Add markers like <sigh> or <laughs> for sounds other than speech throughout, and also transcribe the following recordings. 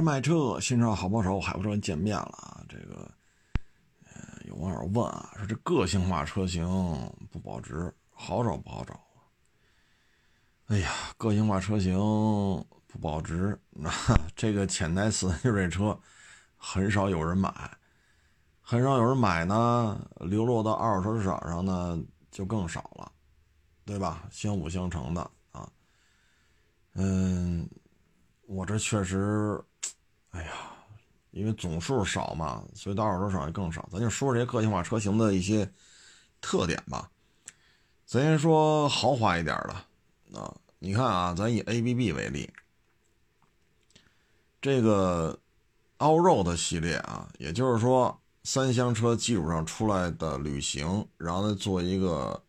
卖车，新车好帮手，海博车见面了啊！这个，呃，有网友问啊，说这个性化车型不保值，好找不好找？哎呀，个性化车型不保值，那 <laughs> 这个潜台词就是这车很少有人买，很少有人买呢，流落到二手车市场上呢就更少了，对吧？相辅相成的啊。嗯，我这确实。哎呀，因为总数少嘛，所以到二手车上也更少。咱就说这些个性化车型的一些特点吧。咱先说豪华一点的啊，你看啊，咱以 ABB 为例，这个 Allroad 系列啊，也就是说三厢车基础上出来的旅行，然后再做一个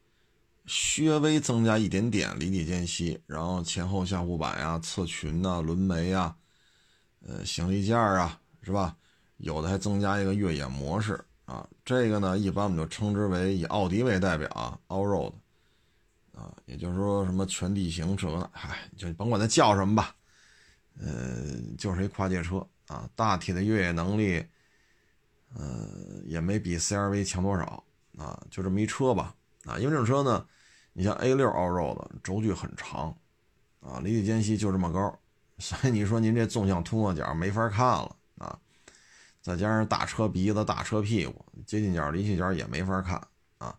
略微增加一点点离地间隙，然后前后下护板呀、侧裙呐、轮眉呀。呃，行李架啊，是吧？有的还增加一个越野模式啊。这个呢，一般我们就称之为以奥迪为代表啊，Allroad 啊，也就是说什么全地形车，嗨，就甭管它叫什么吧，呃，就是一跨界车啊。大体的越野能力，呃，也没比 CRV 强多少啊，就这么一车吧啊。因为这种车呢，你像 A6 Allroad 轴距很长啊，离地间隙就这么高。所以你说您这纵向通过角没法看了啊，再加上大车鼻子、大车屁股，接近角、离去角也没法看啊。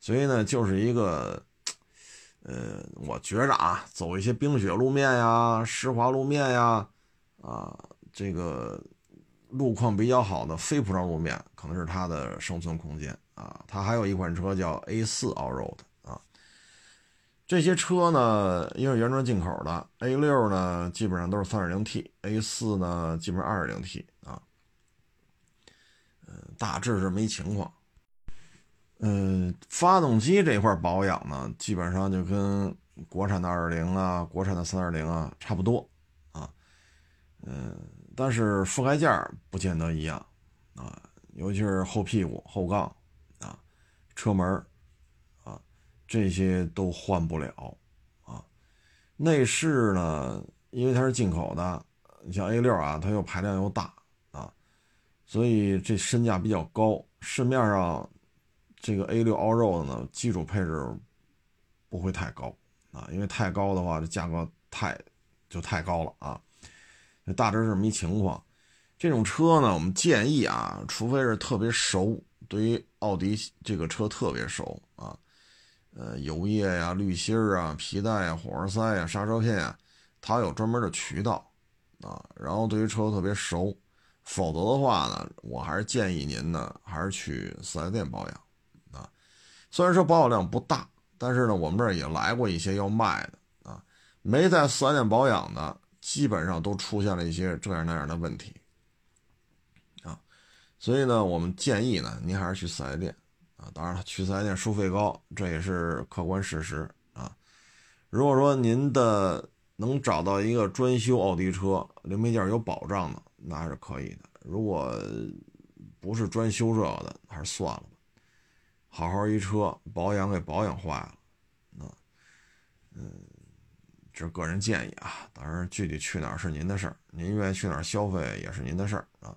所以呢，就是一个，呃，我觉着啊，走一些冰雪路面呀、湿滑路面呀，啊，这个路况比较好的非铺装路面，可能是它的生存空间啊。它还有一款车叫 A4 Allroad。这些车呢，因为原装进口的，A6 呢基本上都是 3.0T，A4 呢基本上 2.0T 啊，嗯大致这么一情况。嗯，发动机这块保养呢，基本上就跟国产的2.0啊、国产的3.0啊差不多啊，嗯，但是覆盖件不见得一样啊，尤其是后屁股、后杠啊、车门。这些都换不了啊，内饰呢，因为它是进口的，你像 A6 啊，它又排量又大啊，所以这身价比较高。市面上这个 A6 Allroad 呢，基础配置不会太高啊，因为太高的话，这价格太就太高了啊。大致是这么一情况。这种车呢，我们建议啊，除非是特别熟，对于奥迪这个车特别熟。呃，油液呀、滤芯儿啊、皮带呀、火花塞呀、刹车片呀，它有专门的渠道啊。然后对于车特别熟，否则的话呢，我还是建议您呢，还是去四 S 店保养啊。虽然说保有量不大，但是呢，我们这儿也来过一些要卖的啊，没在四 S 店保养的，基本上都出现了一些这样那样的问题啊。所以呢，我们建议呢，您还是去四 S 店。啊，当然了，去四 S 店收费高，这也是客观事实啊。如果说您的能找到一个专修奥迪车零配件有保障的，那还是可以的。如果不是专修这个的，还是算了吧。好好一车保养给保养坏了，那嗯，这是个人建议啊。当然，具体去哪儿是您的事儿，您愿意去哪儿消费也是您的事儿啊。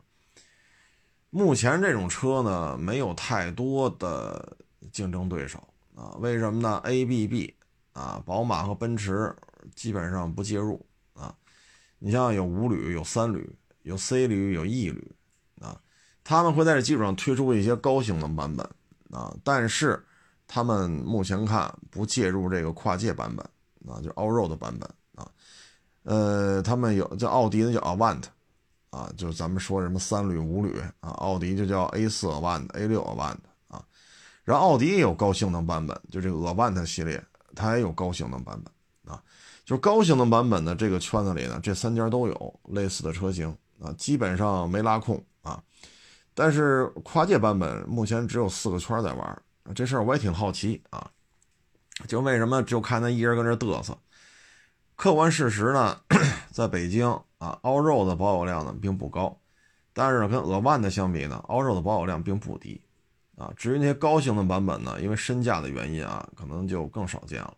目前这种车呢，没有太多的竞争对手啊？为什么呢？ABB 啊，宝马和奔驰基本上不介入啊。你像有五旅、有三旅、有 C 旅、有 E 旅啊，他们会在这基础上推出一些高性能版本啊，但是他们目前看不介入这个跨界版本啊，就 Allroad 版本啊。呃，他们有叫奥迪的叫 Avant。啊，就咱们说什么三旅五旅啊，奥迪就叫 A 四 Avant，A 六 Avant 啊，然后奥迪也有高性能版本，就这个 Avant 系列，它也有高性能版本啊，就高性能版本的这个圈子里呢，这三家都有类似的车型啊，基本上没拉空啊，但是跨界版本目前只有四个圈在玩，这事儿我也挺好奇啊，就为什么就看他一人跟这嘚瑟？客观事实呢，<clears throat> 在北京啊，Allroad 的保有量呢并不高，但是，跟 Avant 相比呢，Allroad 的保有量并不低，啊，至于那些高性能版本呢，因为身价的原因啊，可能就更少见了。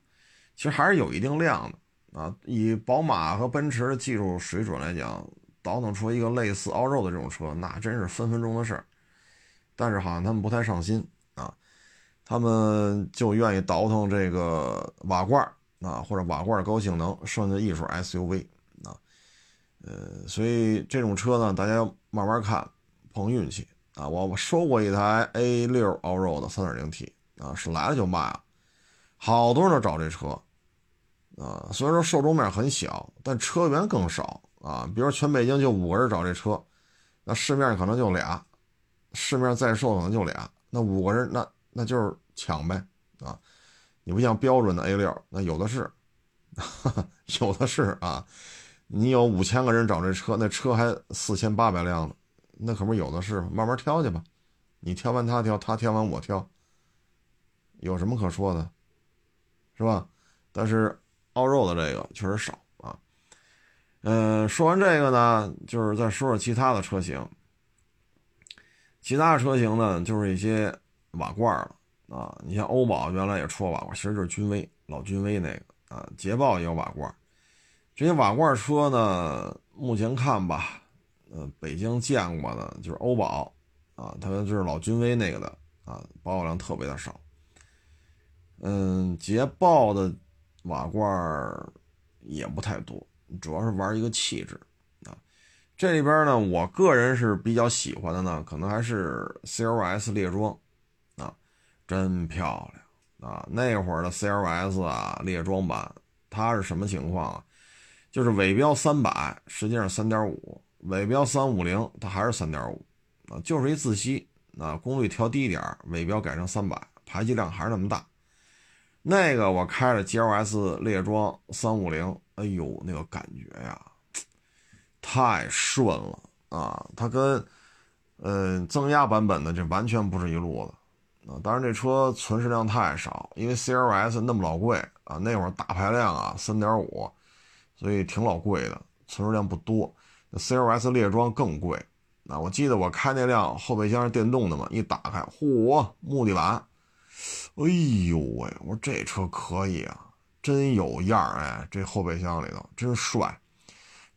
其实还是有一定量的啊，以宝马和奔驰的技术水准来讲，倒腾出一个类似 Allroad 的这种车，那真是分分钟的事儿。但是好像他们不太上心啊，他们就愿意倒腾这个瓦罐啊，或者瓦罐高性能，剩下艺术 SUV 啊，呃，所以这种车呢，大家慢慢看，碰运气啊。我收过一台 A6 Allroad 3.0T 啊，是来了就卖了，好多人都找这车啊。虽然说受众面很小，但车源更少啊。比如全北京就五个人找这车，那市面可能就俩。市面在售可能就俩，那五个人那那就是抢呗啊！你不像标准的 A 六，那有的是，<laughs> 有的是啊！你有五千个人找这车，那车还四千八百辆呢，那可不是有的是，慢慢挑去吧。你挑完他挑，他挑完我挑，有什么可说的，是吧？但是傲肉的这个确实少啊。嗯，说完这个呢，就是再说说其他的车型。其他的车型呢，就是一些瓦罐了啊。你像欧宝原来也出过瓦罐，其实就是君威老君威那个啊。捷豹也有瓦罐，这些瓦罐车呢，目前看吧，呃，北京见过的就是欧宝啊，它就是老君威那个的啊，保有量特别的少。嗯，捷豹的瓦罐也不太多，主要是玩一个气质啊。这里边呢，我个人是比较喜欢的呢，可能还是 CLS 列装，真漂亮啊！那会儿的 CLS 啊，猎装版，它是什么情况啊？就是尾标三百，实际上三点五；尾标三五零，它还是三点五，啊，就是一自吸，啊，功率调低点尾标改成三百，排气量还是那么大。那个我开着 GLS 猎装三五零，哎呦，那个感觉呀！太顺了啊！它跟，呃，增压版本的这完全不是一路子啊。当然，这车存世量太少，因为 CLS 那么老贵啊，那会儿大排量啊，三点五，所以挺老贵的，存世量不多。那 CLS 列装更贵啊！我记得我开那辆后备箱是电动的嘛，一打开，嚯，木地板，哎呦喂！我说这车可以啊，真有样哎，这后备箱里头真帅。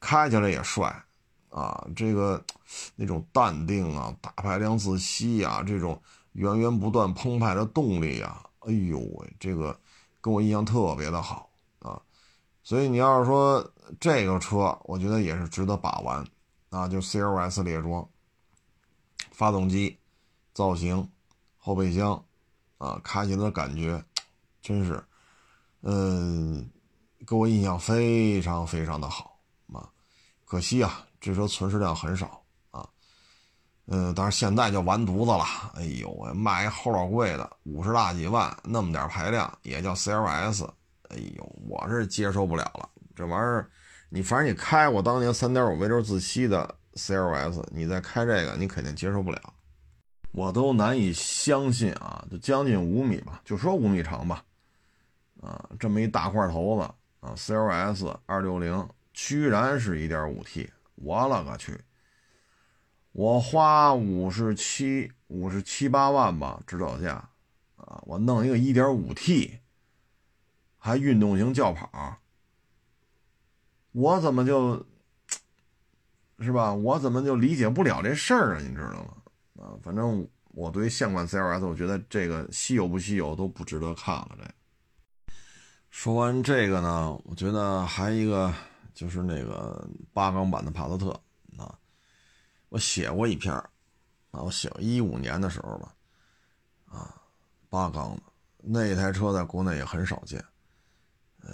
开起来也帅，啊，这个那种淡定啊，大排量自吸啊，这种源源不断澎湃的动力啊，哎呦喂，这个给我印象特别的好啊。所以你要是说这个车，我觉得也是值得把玩啊，就 CLS 列装，发动机、造型、后备箱啊，开起来的感觉真是，嗯，给我印象非常非常的好啊。可惜啊，这车存世量很少，嗯，但是现在就完犊子了。哎呦喂，卖一后老贵的，五十大几万，那么点排量也叫 CLS，哎呦，我是接受不了了。这玩意儿，你反正你开过当年三点五 V 六自吸的 CLS，你再开这个，你肯定接受不了。我都难以相信啊，就将近五米吧，就说五米长吧，啊，这么一大块头子啊，CLS 二六零。居然是一点五 T，我勒个去！我花五十七、五十七八万吧，指导价啊，我弄一个 1.5T，还运动型轿跑，我怎么就，是吧？我怎么就理解不了这事儿啊？你知道吗？啊，反正我对现款 CLS，我觉得这个稀有不稀有都不值得看了。这说完这个呢，我觉得还一个。就是那个八缸版的帕萨特啊，我写过一篇啊，我写一五年的时候吧，啊，八缸的那台车在国内也很少见，呃，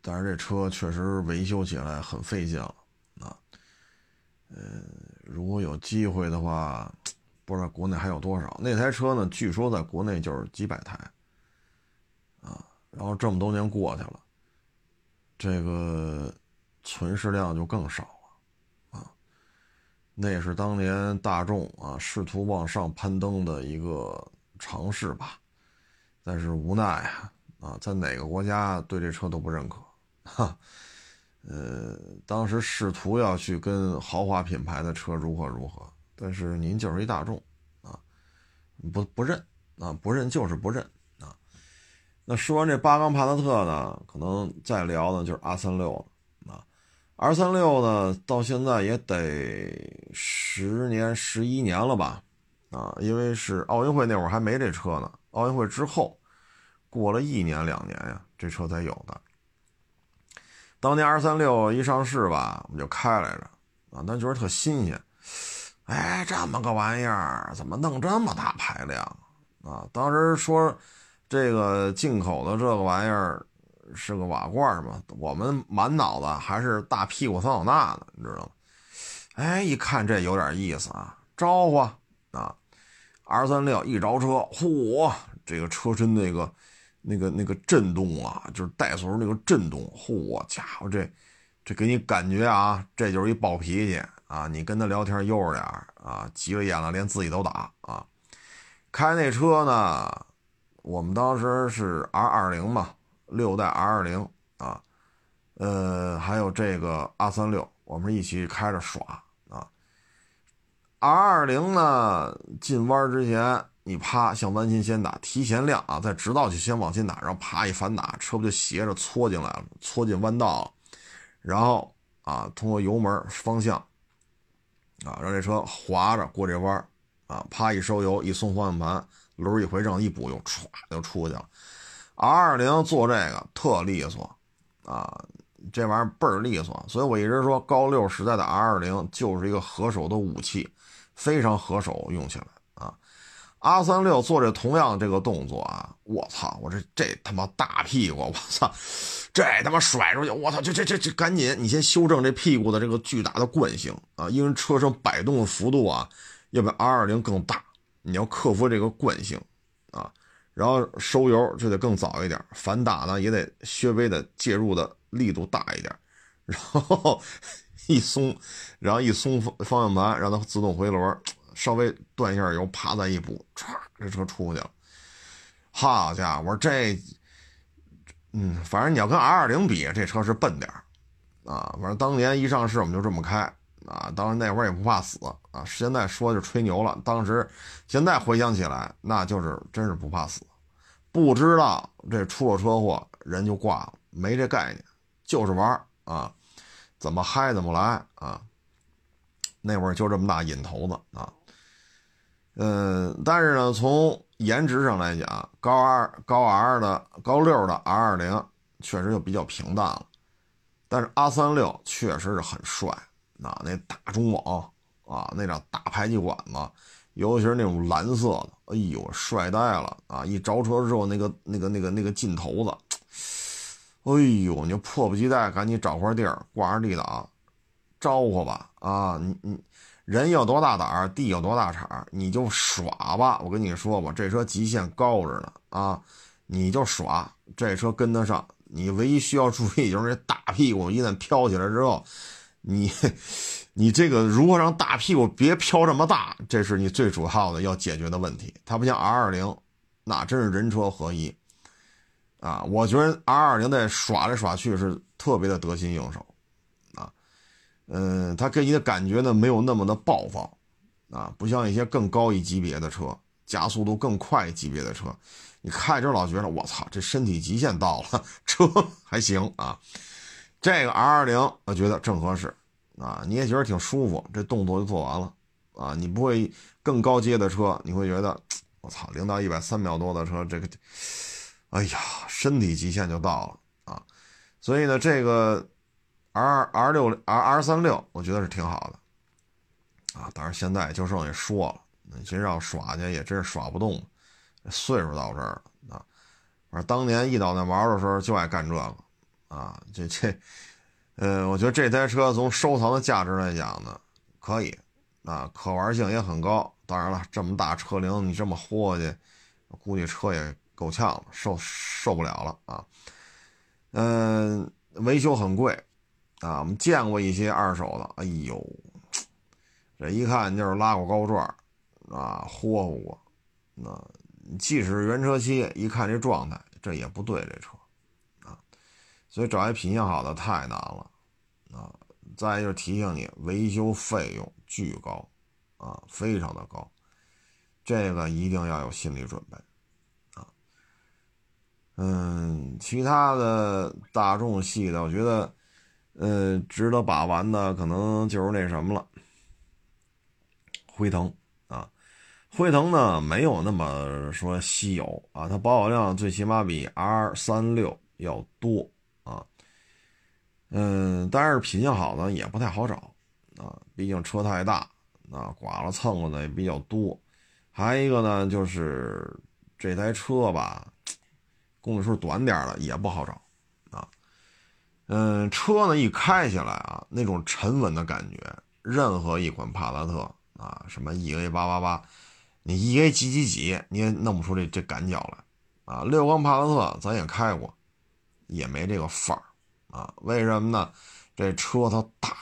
但是这车确实维修起来很费劲了啊，呃，如果有机会的话，不知道国内还有多少那台车呢？据说在国内就是几百台，啊，然后这么多年过去了。这个存世量就更少，那也是当年大众啊试图往上攀登的一个尝试吧，但是无奈啊，啊，在哪个国家对这车都不认可，哈，呃，当时试图要去跟豪华品牌的车如何如何，但是您就是一大众，啊，不不认，啊，不认就是不认啊。那说完这八缸帕萨特呢，可能再聊的就是阿三六了二。三六呢，到现在也得十年、十一年了吧？啊，因为是奥运会那会儿还没这车呢，奥运会之后过了一年两年呀，这车才有的。当年 R 三六一上市吧，我们就开来着，啊，那觉得特新鲜。哎，这么个玩意儿，怎么弄这么大排量啊？当时说这个进口的这个玩意儿是个瓦罐嘛，我们满脑子还是大屁股桑塔纳呢，你知道吗？哎，一看这有点意思啊，招呼啊，R 三六一着车，嚯，这个车身那个那个那个震动啊，就是怠速时那个震动，嚯家伙，这这给你感觉啊，这就是一暴脾气。啊，你跟他聊天悠着点啊，急了眼了，连自己都打啊。开那车呢，我们当时是 R 二零嘛，六代 R 二零啊，呃，还有这个 R 三六，我们一起开着耍啊。R 二零呢，进弯之前，你啪向弯心先打，提前亮啊，在直道就先往前打，然后啪一反打，车不就斜着搓进来了，搓进弯道了，然后啊，通过油门方向。啊，让这车滑着过这弯啊，啪一收油，一松方向盘，轮一回正，一补油，歘就出去了。R 二零做这个特利索，啊，这玩意儿倍儿利索，所以我一直说高六时代的 R 二零就是一个合手的武器，非常合手用起来。啊。R 三六做这同样这个动作啊，我操！我这这他妈大屁股，我操！这他妈甩出去，我操！这这这这赶紧，你先修正这屁股的这个巨大的惯性啊，因为车身摆动的幅度啊要比 R 二零更大，你要克服这个惯性啊。然后收油就得更早一点，反打呢也得稍微的介入的力度大一点，<laughs> 然后一松，然后一松方方向盘，让它自动回轮。稍微断一下油，啪再一补，唰，这车出去了。好家伙，我说这，嗯，反正你要跟 R 二零比，这车是笨点啊。反正当年一上市我们就这么开啊，当时那会儿也不怕死啊。现在说就吹牛了，当时现在回想起来，那就是真是不怕死。不知道这出了车祸人就挂了，没这概念，就是玩啊，怎么嗨怎么来啊。那会儿就这么大瘾头子啊。嗯，但是呢，从颜值上来讲，高二高 R 的高六的 R 二零确实就比较平淡了，但是 R 三六确实是很帅，啊，那大中网啊，那张大排气管子，尤其是那种蓝色的，哎呦，帅呆了啊！一着车之后，那个那个那个那个劲头子，哎呦，你就迫不及待赶紧找块地儿挂上 D 档，招呼吧啊，你你。人有多大胆儿，地有多大产儿，你就耍吧。我跟你说吧，这车极限高着呢啊，你就耍，这车跟得上。你唯一需要注意就是这大屁股一旦飘起来之后，你 <laughs> 你这个如何让大屁股别飘这么大，这是你最主要的要解决的问题。它不像 R 二零，那真是人车合一啊。我觉得 R 二零在耍来耍去是特别的得心应手啊。嗯，它给你的感觉呢，没有那么的暴放，啊，不像一些更高一级别的车，加速度更快级别的车，你开着老觉得我操，这身体极限到了，<laughs> 车还行啊。这个 R 二零我觉得正合适，啊，你也觉得挺舒服，这动作就做完了，啊，你不会更高阶的车，你会觉得我操，零到一百三秒多的车，这个，哎呀，身体极限就到了啊，所以呢，这个。R R 六 R R 三六，我觉得是挺好的，啊，当然现在就剩下说了，那真要耍去也真是耍不动，岁数到这儿了啊。反正当年一倒那毛的时候就爱干这个，啊，这这，呃，我觉得这台车从收藏的价值来讲呢，可以，啊，可玩性也很高。当然了，这么大车龄你这么豁去，估计车也够呛了，受受不了了啊。嗯，维修很贵。啊，我们见过一些二手的，哎呦，这一看就是拉过高转啊，霍霍过。那即使原车漆，一看这状态，这也不对这车，所以找一品相好的太难了，啊。再就是提醒你，维修费用巨高，啊，非常的高，这个一定要有心理准备，啊。嗯，其他的大众系的，我觉得。呃，值得把玩的可能就是那什么了，辉腾啊，辉腾呢没有那么说稀有啊，它保有量最起码比 R 三六要多，嗯，但是品相好的也不太好找啊，毕竟车太大，啊，剐了蹭了的也比较多，还有一个呢就是这台车吧，公里数短点的也不好找。啊嗯，车呢一开起来啊，那种沉稳的感觉，任何一款帕萨特啊，什么 E A 八八八，你 E A 几几几，你也弄不出这这感觉来啊。六缸帕萨特咱也开过，也没这个范儿啊。为什么呢？这车它大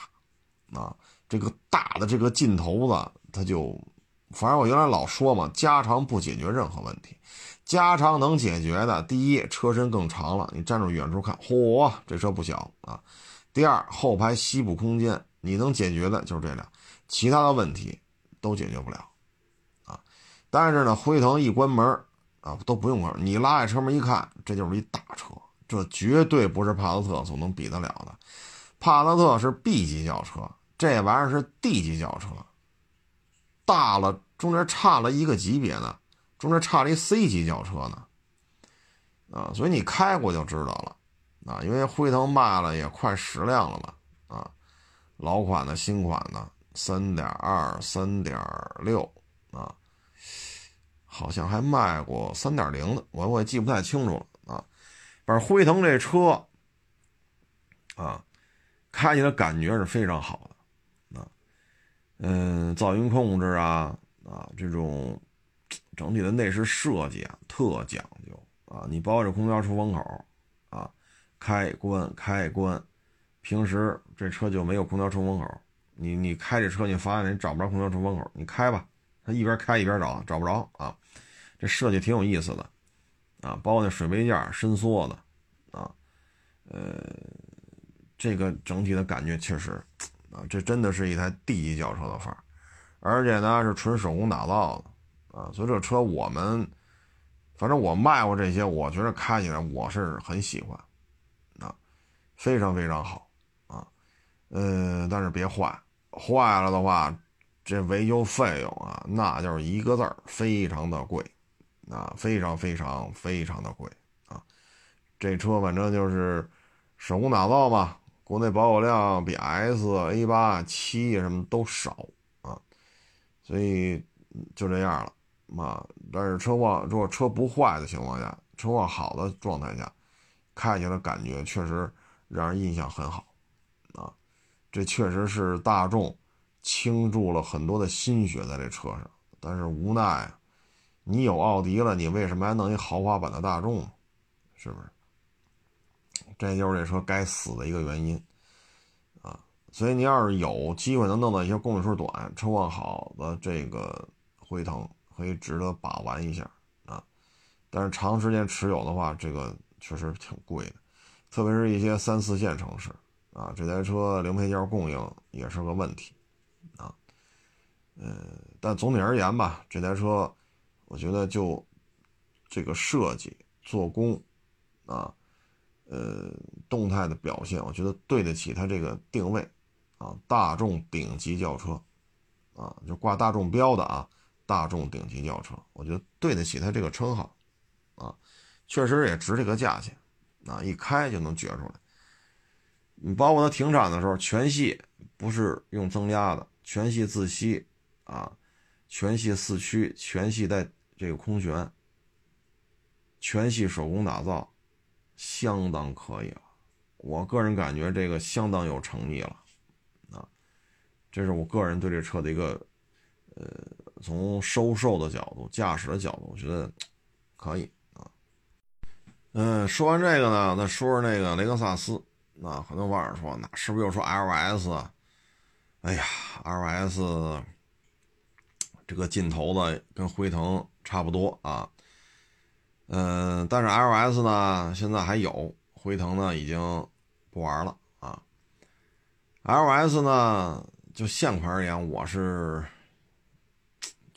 啊，这个大的这个劲头子，它就，反正我原来老说嘛，加长不解决任何问题。加长能解决的，第一，车身更长了，你站住远处看，嚯，这车不小啊。第二，后排膝部空间，你能解决的就是这俩，其他的问题都解决不了啊。但是呢，辉腾一关门啊，都不用关，你拉开车门一看，这就是一大车，这绝对不是帕萨特所能比得了的。帕萨特是 B 级轿车，这玩意儿是 D 级轿车，大了，中间差了一个级别呢。中间差了一 C 级轿车呢，啊，所以你开过就知道了，啊，因为辉腾卖了也快十辆了吧，啊，老款的、新款的，三点二、三点六，啊，好像还卖过三点零的，我我也记不太清楚了，反正辉腾这车，啊，开起来感觉是非常好的，啊，嗯，噪音控制啊，啊，这种。整体的内饰设计啊，特讲究啊！你包括这空调出风口啊，开关开关，平时这车就没有空调出风口。你你开这车，你发现你找不着空调出风口，你开吧，它一边开一边找，找不着啊。这设计挺有意思的啊，包括那水杯架伸缩的啊，呃，这个整体的感觉确实啊，这真的是一台 D 级轿车的范儿，而且呢是纯手工打造的。啊，所以这车我们，反正我卖过这些，我觉得开起来我是很喜欢，啊，非常非常好，啊，呃，但是别坏，坏了的话，这维修费用啊，那就是一个字儿，非常的贵，啊，非常非常非常的贵，这车反正就是手工打造吧，国内保有量比 S、A 八、七什么都少，啊，所以就这样了。嘛，但是车况如果车不坏的情况下，车况好的状态下，开起来感觉确实让人印象很好，啊，这确实是大众倾注了很多的心血在这车上。但是无奈，你有奥迪了，你为什么还弄一豪华版的大众？是不是？这就是这车该死的一个原因，啊，所以你要是有机会能弄到一些公里数短、车况好的这个辉腾。可以值得把玩一下啊，但是长时间持有的话，这个确实挺贵的，特别是一些三四线城市啊，这台车零配件供应也是个问题啊。嗯，但总体而言吧，这台车我觉得就这个设计、做工啊，呃，动态的表现，我觉得对得起它这个定位啊，大众顶级轿车啊，就挂大众标的啊。大众顶级轿车，我觉得对得起它这个称号，啊，确实也值这个价钱，啊，一开就能觉出来。你包括它停产的时候，全系不是用增压的，全系自吸，啊，全系四驱，全系带这个空悬，全系手工打造，相当可以了。我个人感觉这个相当有诚意了，啊，这是我个人对这车的一个，呃。从收售的角度、驾驶的角度，我觉得可以啊。嗯，说完这个呢，再说说那个雷克萨斯。那很多网友说，那是不是又说 LS？哎呀，LS 这个劲头子跟辉腾差不多啊。嗯，但是 LS 呢，现在还有，辉腾呢已经不玩了啊。LS 呢，就现款而言，我是。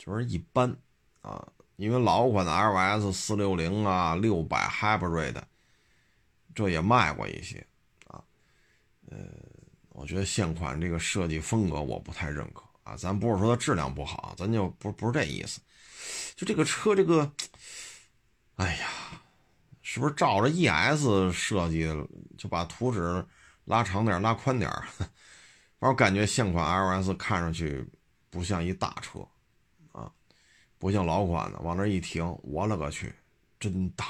就是一般，啊，因为老款的 LS 四六零啊、六百 Hybrid，这也卖过一些，啊，呃，我觉得现款这个设计风格我不太认可啊。咱不是说它质量不好，咱就不不是这意思。就这个车，这个，哎呀，是不是照着 ES 设计，就把图纸拉长点、拉宽点？<laughs> 反正感觉现款 LS 看上去不像一大车啊，不像老款的，往那一停，我勒个去，真大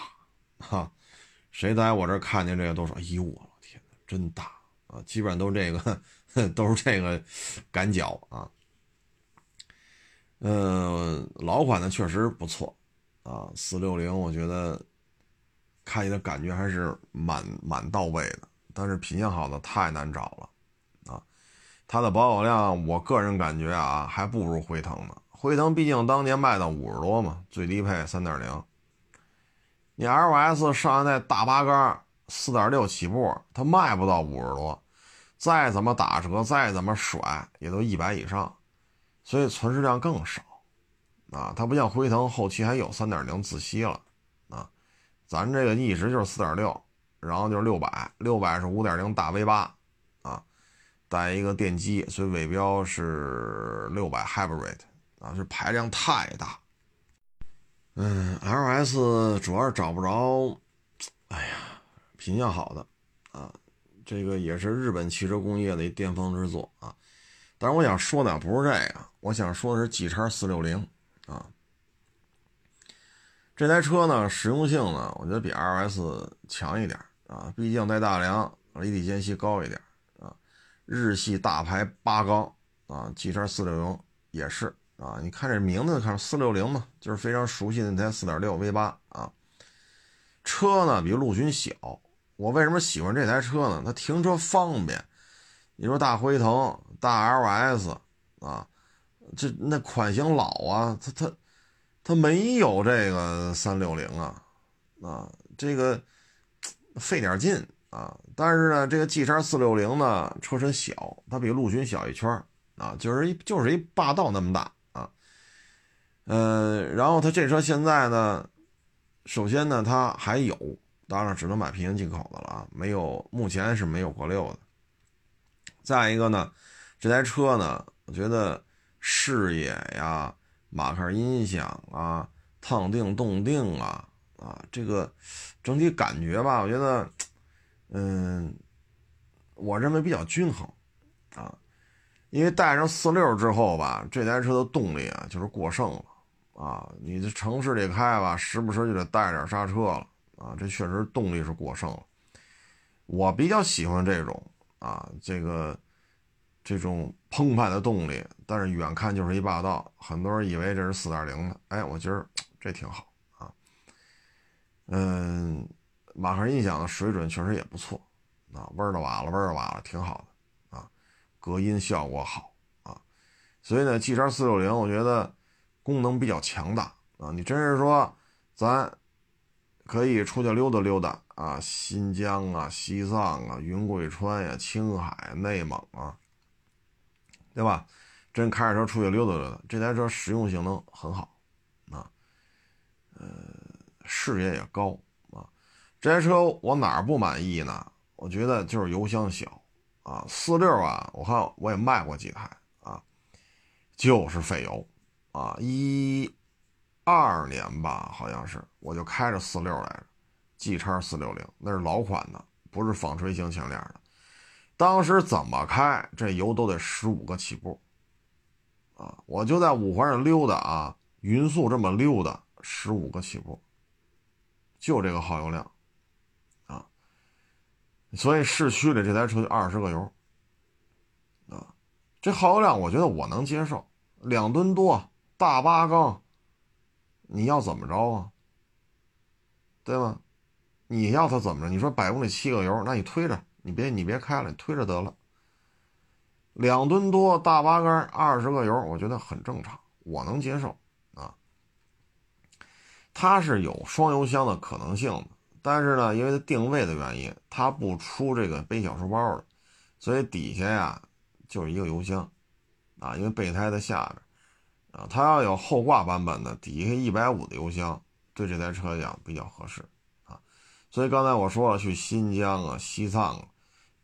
<laughs> 哈！谁在我这看见这个都说：“哎呦，我天哪，真大啊！”基本上都是这个，<laughs> 都是这个感脚啊。嗯，老款的确实不错啊，四六零我觉得看起来感觉还是蛮蛮到位的，但是品相好的太难找了啊。它的保有量，我个人感觉啊，还不如辉腾呢。辉腾毕竟当年卖到五十多嘛，最低配三点零。你 LS 上一代大八缸四点六起步，它卖不到五十多，再怎么打折，再怎么甩，也都一百以上，所以存世量更少啊。它不像辉腾后期还有三点零自吸了啊，咱这个一直就是四点六，然后就是六百，六百是五点零大 V 八。啊带一个电机，所以尾标是六百 Hybrid 啊，这排量太大。嗯，LS 主要是找不着，哎呀，品相好的啊，这个也是日本汽车工业的一巅峰之作啊。但是我想说的不是这个，我想说的是 G 叉四六零啊，这台车呢实用性呢，我觉得比 LS 强一点啊，毕竟带大梁，离地间隙高一点啊。日系大排八缸啊，G 叉四六零也是啊，你看这名字，看四六零嘛，就是非常熟悉的那台四点六 V 八啊。车呢比陆巡小，我为什么喜欢这台车呢？它停车方便。你说大辉腾、大 LS 啊，这那款型老啊，它它它没有这个三六零啊啊，这个费点劲。啊，但是呢，这个 G 叉四六零呢，车身小，它比陆巡小一圈啊，就是一就是一霸道那么大啊，呃，然后它这车现在呢，首先呢，它还有，当然只能买平行进口的了啊，没有，目前是没有国六的。再一个呢，这台车呢，我觉得视野呀、马克音响啊、烫定动定啊啊，这个整体感觉吧，我觉得。嗯，我认为比较均衡，啊，因为带上四六之后吧，这台车的动力啊就是过剩了，啊，你这城市里开吧，时不时就得带点刹车了，啊，这确实动力是过剩了。我比较喜欢这种啊，这个这种澎湃的动力，但是远看就是一霸道，很多人以为这是四点零的，哎，我觉得这挺好啊，嗯。马克音响的水准确实也不错，啊，味儿的瓦了，味儿的瓦了，挺好的，啊，隔音效果好，啊，所以呢，G 叉四六零我觉得功能比较强大，啊，你真是说咱可以出去溜达溜达啊，新疆啊、西藏啊、云贵川呀、青海、内蒙啊，对吧？真开着车出去溜达溜达，这台车实用性能很好，啊，呃，视野也高啊。这台车我哪儿不满意呢？我觉得就是油箱小啊，四六啊，我看我也卖过几台啊，就是费油啊。一二年吧，好像是我就开着四六来着，G 叉四六零，那是老款的，不是纺锤型前脸的。当时怎么开这油都得十五个起步啊，我就在五环上溜达啊，匀速这么溜达，十五个起步，就这个耗油量。啊所以市区里这台车就二十个油，啊，这耗油量我觉得我能接受，两吨多大八缸，你要怎么着啊？对吧？你要它怎么着？你说百公里七个油，那你推着，你别你别开了，你推着得了。两吨多大八杆二十个油，我觉得很正常，我能接受啊。它是有双油箱的可能性的。但是呢，因为它定位的原因，它不出这个背小书包的，所以底下呀就是一个油箱，啊，因为备胎在下边，啊，它要有后挂版本的，底下一百五的油箱，对这台车来讲比较合适，啊，所以刚才我说了，去新疆啊、西藏啊，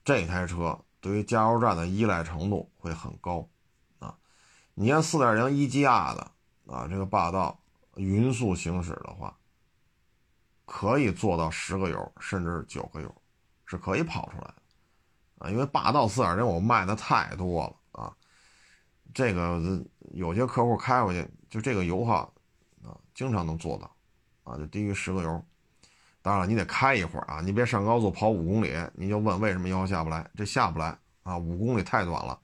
这台车对。于加油站的依赖程度会很高啊。你按4.0一加的啊，这个霸道匀速行驶的话，可以做到十个油甚至九个油，是可以跑出来的啊。因为霸道4.0我卖的太多了啊，这个有些客户开回去就这个油耗啊，经常能做到啊，就低于十个油。当然了，你得开一会儿啊，你别上高速跑五公里，你就问为什么油耗下不来？这下不来啊，五公里太短了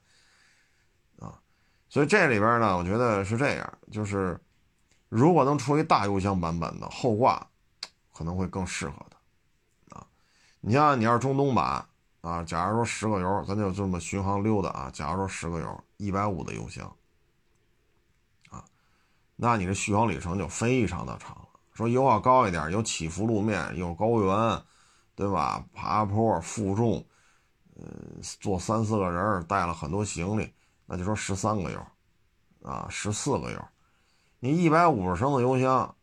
啊。所以这里边呢，我觉得是这样，就是如果能出一大油箱版本的后挂，可能会更适合它啊。你像你要是中东版啊，假如说十个油，咱就这么巡航溜达啊，假如说十个油，一百五的油箱啊，那你的续航里程就非常的长。说油耗高一点，有起伏路面，有高原，对吧？爬坡、负重，呃，坐三四个人，带了很多行李，那就说十三个油，啊，十四个油。你一百五十升的油箱，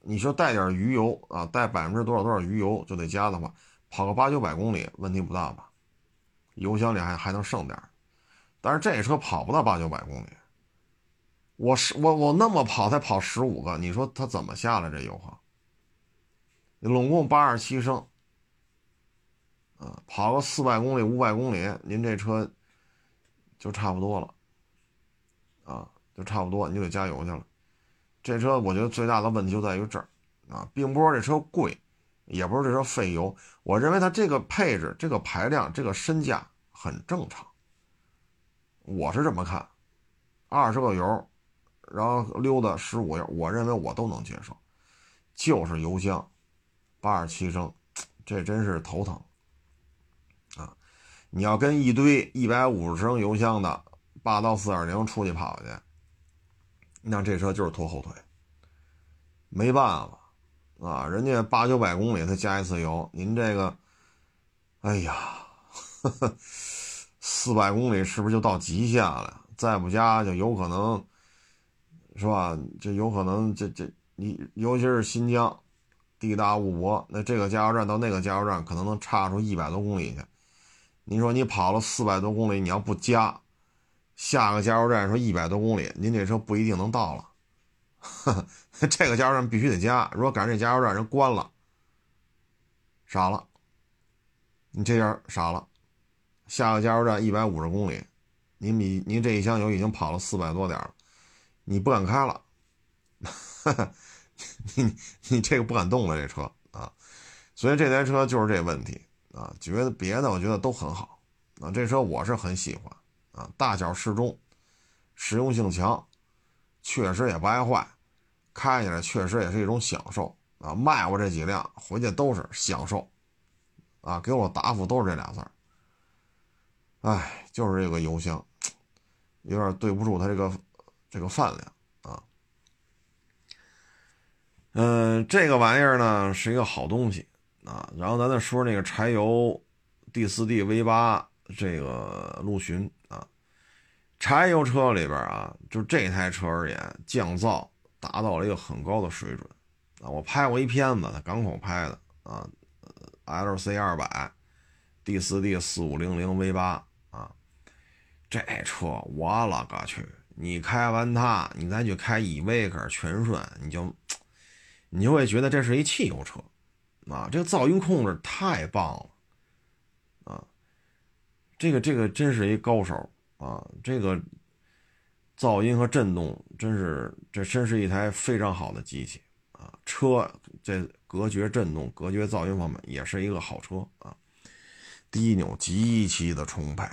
你说带点鱼油啊，带百分之多少多少鱼油就得加的话，跑个八九百公里问题不大吧？油箱里还还能剩点，但是这车跑不到八九百公里。我是我我那么跑才跑十五个，你说他怎么下来这油耗？拢共八十七升，啊，跑个四百公里五百公里，您这车就差不多了，啊，就差不多，你就得加油去了。这车我觉得最大的问题就在于这儿，啊，并不是这车贵，也不是这车费油，我认为它这个配置、这个排量、这个身价很正常，我是这么看，二十个油。然后溜达十五，我认为我都能接受，就是油箱八十七升，这真是头疼啊！你要跟一堆一百五十升油箱的霸道四点零出去跑去，那这车就是拖后腿，没办法啊！人家八九百公里才加一次油，您这个，哎呀，<laughs> 四百公里是不是就到极限了？再不加就有可能。是吧？这有可能，这这你尤其是新疆，地大物博，那这个加油站到那个加油站可能能差出一百多公里去。你说你跑了四百多公里，你要不加，下个加油站说一百多公里，您这车不一定能到了。<laughs> 这个加油站必须得加，如果赶上这加油站人关了，傻了。你这样傻了，下个加油站一百五十公里，您比您这一箱油已经跑了四百多点了。你不敢开了，哈 <laughs> 哈你你这个不敢动了这车啊，所以这台车就是这问题啊。觉得别的我觉得都很好啊，这车我是很喜欢啊，大小适中，实用性强，确实也不爱坏，开起来确实也是一种享受啊。卖过这几辆回去都是享受啊，给我答复都是这俩字儿。哎，就是这个油箱有点对不住他这个。这个饭量啊，嗯，这个玩意儿呢是一个好东西啊。然后咱再说那个柴油 D4D V8 这个陆巡啊，柴油车里边啊，就这台车而言，降噪达到了一个很高的水准啊。我拍过一片子，港口拍的啊，LC 二百 D4D 四五零零 V8 啊，这车我勒个去！你开完它，你再去开依维柯、全顺，你就，你就会觉得这是一汽油车，啊，这个噪音控制太棒了，啊，这个这个真是一高手啊，这个噪音和震动真是这真是一台非常好的机器啊，车这隔绝震动、隔绝噪音方面也是一个好车啊，低扭极其的充沛，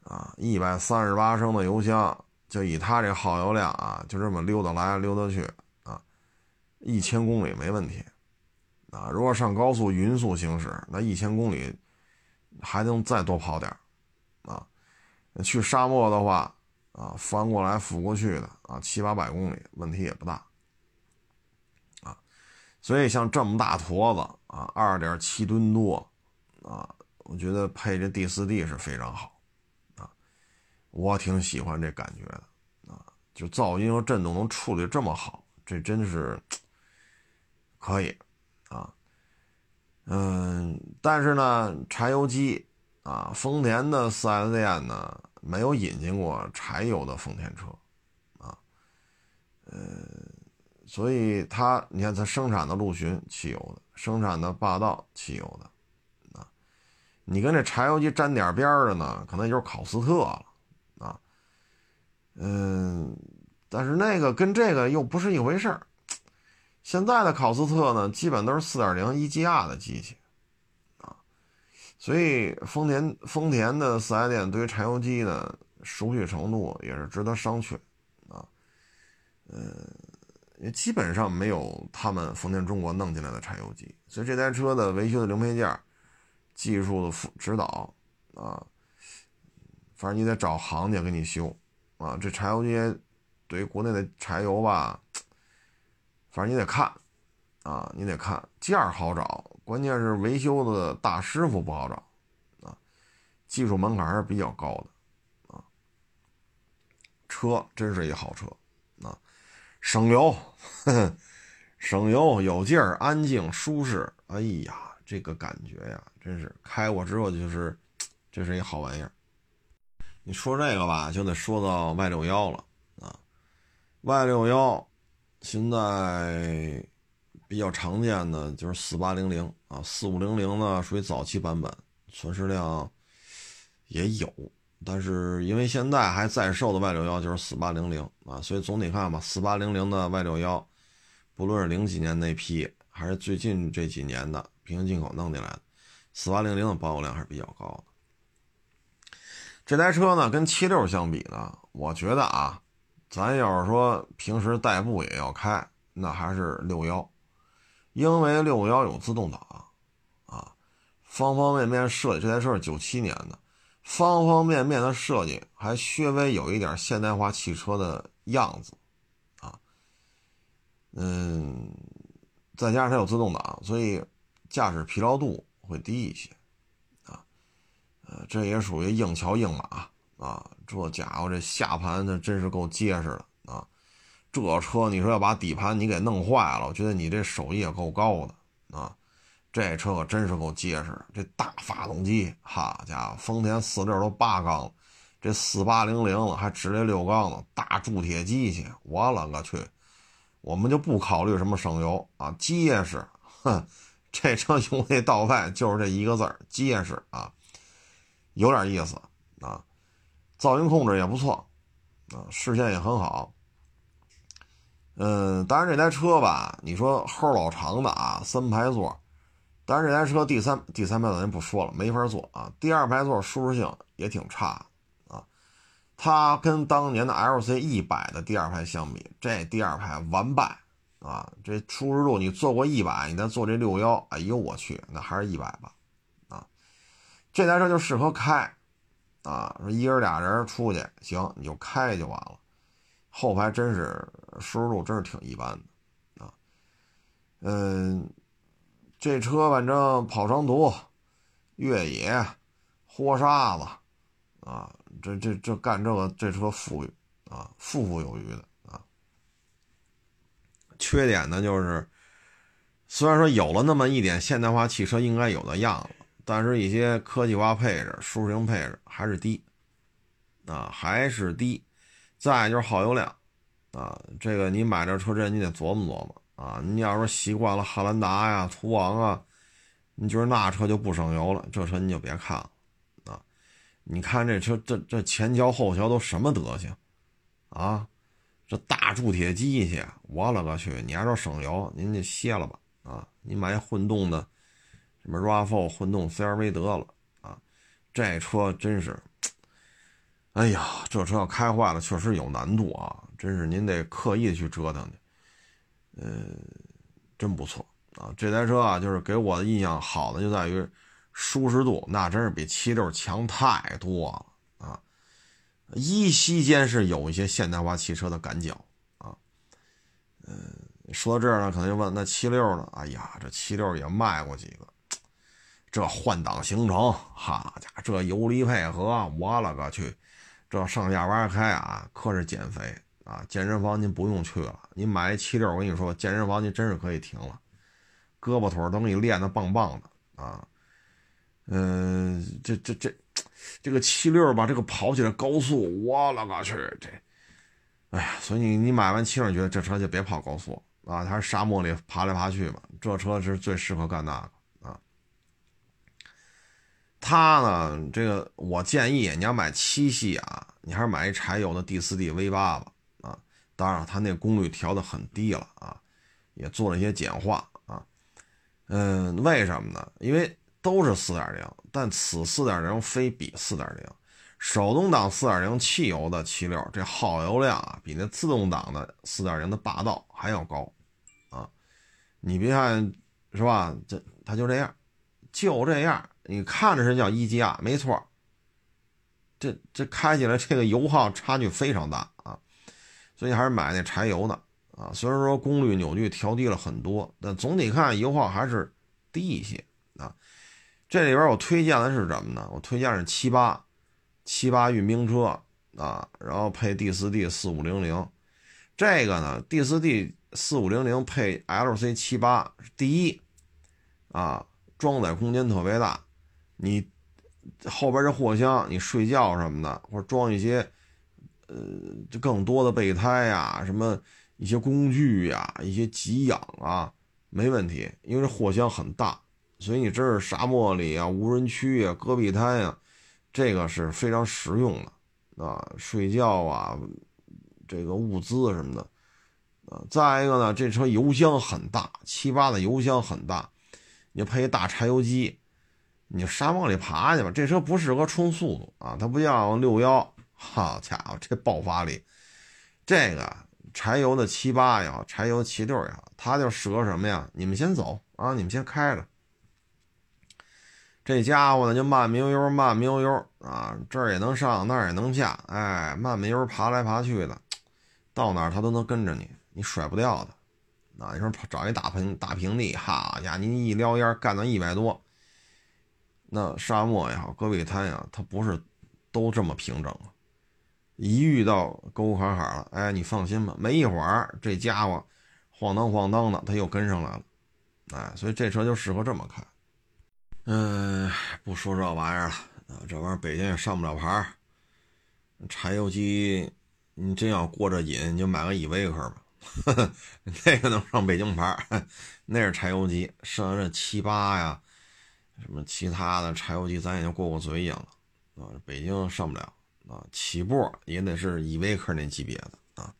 啊，一百三十八升的油箱。就以它这耗油量啊，就这么溜达来溜达去啊，一千公里没问题啊。如果上高速匀速行驶，那一千公里还能再多跑点啊。去沙漠的话啊，翻过来覆过去的啊，七八百公里问题也不大啊。所以像这么大坨子啊，二点七吨多啊，我觉得配这 D 四 D 是非常好。我挺喜欢这感觉的，啊，就噪音和震动能处理这么好，这真是可以，啊，嗯，但是呢，柴油机，啊，丰田的 4S 店呢没有引进过柴油的丰田车，啊，呃，所以它你看它生产的陆巡汽油的，生产的霸道汽油的，啊，你跟这柴油机沾点边的呢，可能就是考斯特了，嗯，但是那个跟这个又不是一回事儿。现在的考斯特呢，基本都是4.0 EGR 的机器啊。所以丰田丰田的四 S 店对于柴油机呢熟悉程度也是值得商榷啊，呃，也基本上没有他们丰田中国弄进来的柴油机，所以这台车的维修的零配件、技术的辅指导啊，反正你得找行家给你修啊。这柴油机对于国内的柴油吧，反正你得看啊，你得看件儿好找。关键是维修的大师傅不好找，啊，技术门槛还是比较高的，啊，车真是一好车，啊，省油，<laughs> 省油有劲儿，安静舒适，哎呀，这个感觉呀，真是开过之后就是，这是一好玩意儿。你说这个吧，就得说到 Y 六幺了，啊，Y 六幺现在。比较常见的就是四八零零啊，四五零零呢属于早期版本，存世量也有，但是因为现在还在售的 Y 六幺就是四八零零啊，所以总体看吧，四八零零的 Y 六幺，不论是零几年那批，还是最近这几年的平行进口弄进来的，四八零零的保有量还是比较高的。这台车呢，跟七六相比呢，我觉得啊，咱要是说平时代步也要开，那还是六幺。因为六幺有自动挡，啊，方方面面设计，这台车是九七年的，方方面面的设计还稍微有一点现代化汽车的样子，啊，嗯，再加上它有自动挡，所以驾驶疲劳度会低一些，这也属于硬桥硬马啊，这家伙这下盘那真是够结实的啊。这车你说要把底盘你给弄坏了，我觉得你这手艺也够高的啊！这车可真是够结实，这大发动机，好家伙，丰田四六都八缸了，这四八零零了还直列六缸呢，大铸铁机器，我勒个去！我们就不考虑什么省油啊，结实，哼，这车用内到外就是这一个字儿，结实啊，有点意思啊，噪音控制也不错啊，视线也很好。嗯，当然这台车吧，你说后老长的啊，三排座，但是这台车第三第三排座咱不说了，没法坐啊。第二排座舒适性也挺差啊，它跟当年的 LC 一百的第二排相比，这第二排完败啊。这舒适度你坐过一百，你再坐这六幺，哎呦我去，那还是一百吧。这台车就适合开啊，一人俩人出去行，你就开就完了。后排真是舒适度真是挺一般的，啊，嗯，这车反正跑长途、越野、豁沙子，啊，这这这干这个这车富裕啊，富富有余的啊。缺点呢就是，虽然说有了那么一点现代化汽车应该有的样子，但是一些科技化配置、舒适性配置还是低，啊，还是低。再就是耗油量，啊，这个你买这车这你得琢磨琢磨啊。你要说习惯了汉兰达呀、途昂啊，你觉得那车就不省油了，这车你就别看了，啊。你看这车这这前桥后桥都什么德行，啊，这大铸铁机器，我勒个去！你还说省油，您就歇了吧，啊，你买混动的，什么 RAV4 混动 CRV 得了，啊，这车真是。哎呀，这车要开坏了，确实有难度啊！真是您得刻意去折腾去，呃，真不错啊！这台车啊，就是给我的印象好的就在于舒适度，那真是比七六强太多了啊！依稀间是有一些现代化汽车的感脚啊。嗯，说到这儿呢，可能就问那七六呢？哎呀，这七六也卖过几个，这换挡行程，哈家伙，这油离配合，我勒个去！这上下班开啊，可是减肥啊！健身房您不用去了，你买一七六，我跟你说，健身房您真是可以停了，胳膊腿都给你练得棒棒的啊！嗯，这这这这个七六吧，这个跑起来高速，我勒个去，这，哎呀，所以你你买完七六，觉得这车就别跑高速啊，它是沙漠里爬来爬去吧，这车是最适合干那个。它呢，这个我建议你要买七系啊，你还是买一柴油的 D 四 D V 八吧啊，当然它那功率调的很低了啊，也做了一些简化啊，嗯，为什么呢？因为都是四点零，但此四点零非彼四点零。手动挡四点零汽油的七六，这耗油量啊，比那自动挡的四点零的霸道还要高啊！你别看是吧？这它就这样，就这样。你看着是叫一加，没错。这这开起来这个油耗差距非常大啊，所以还是买那柴油的啊。虽然说功率扭矩调低了很多，但总体看油耗还是低一些啊。这里边我推荐的是什么呢？我推荐是七八，七八运兵车啊，然后配 D 四 D 四五零零，这个呢 D 四 D 四五零零配 LC 七八，第一啊，装载空间特别大，你后边这货箱你睡觉什么的，或者装一些呃就更多的备胎呀，什么一些工具呀，一些给养啊，没问题，因为这货箱很大。所以你这是沙漠里啊，无人区啊，戈壁滩呀，这个是非常实用的啊，睡觉啊，这个物资什么的啊。再一个呢，这车油箱很大，七八的油箱很大，你配一大柴油机，你就沙漠里爬去吧。这车不适合冲速度啊，它不像六幺，好家伙，这爆发力，这个柴油的七八也好，柴油七六也好，它就适合什么呀？你们先走啊，你们先开着。这家伙呢，就慢悠悠、慢悠悠啊，这儿也能上，那儿也能下，哎，慢慢悠爬来爬去的，到哪儿他都能跟着你，你甩不掉的。啊，你说找一大平大平地，哈家伙，你一撩烟干到一百多，那沙漠也好，戈壁滩呀，它不是都这么平整啊一遇到沟沟坎坎了，哎，你放心吧，没一会儿这家伙晃荡晃荡的，他又跟上来了，哎，所以这车就适合这么开。嗯，不说这玩意儿了，这玩意儿北京也上不了牌柴油机，你真要过这瘾，你就买个依维柯吧，<laughs> 那个能上北京牌那是柴油机。剩下这七八呀，什么其他的柴油机，咱也就过过嘴瘾了啊。北京上不了啊，起步也得是依维柯那级别的啊。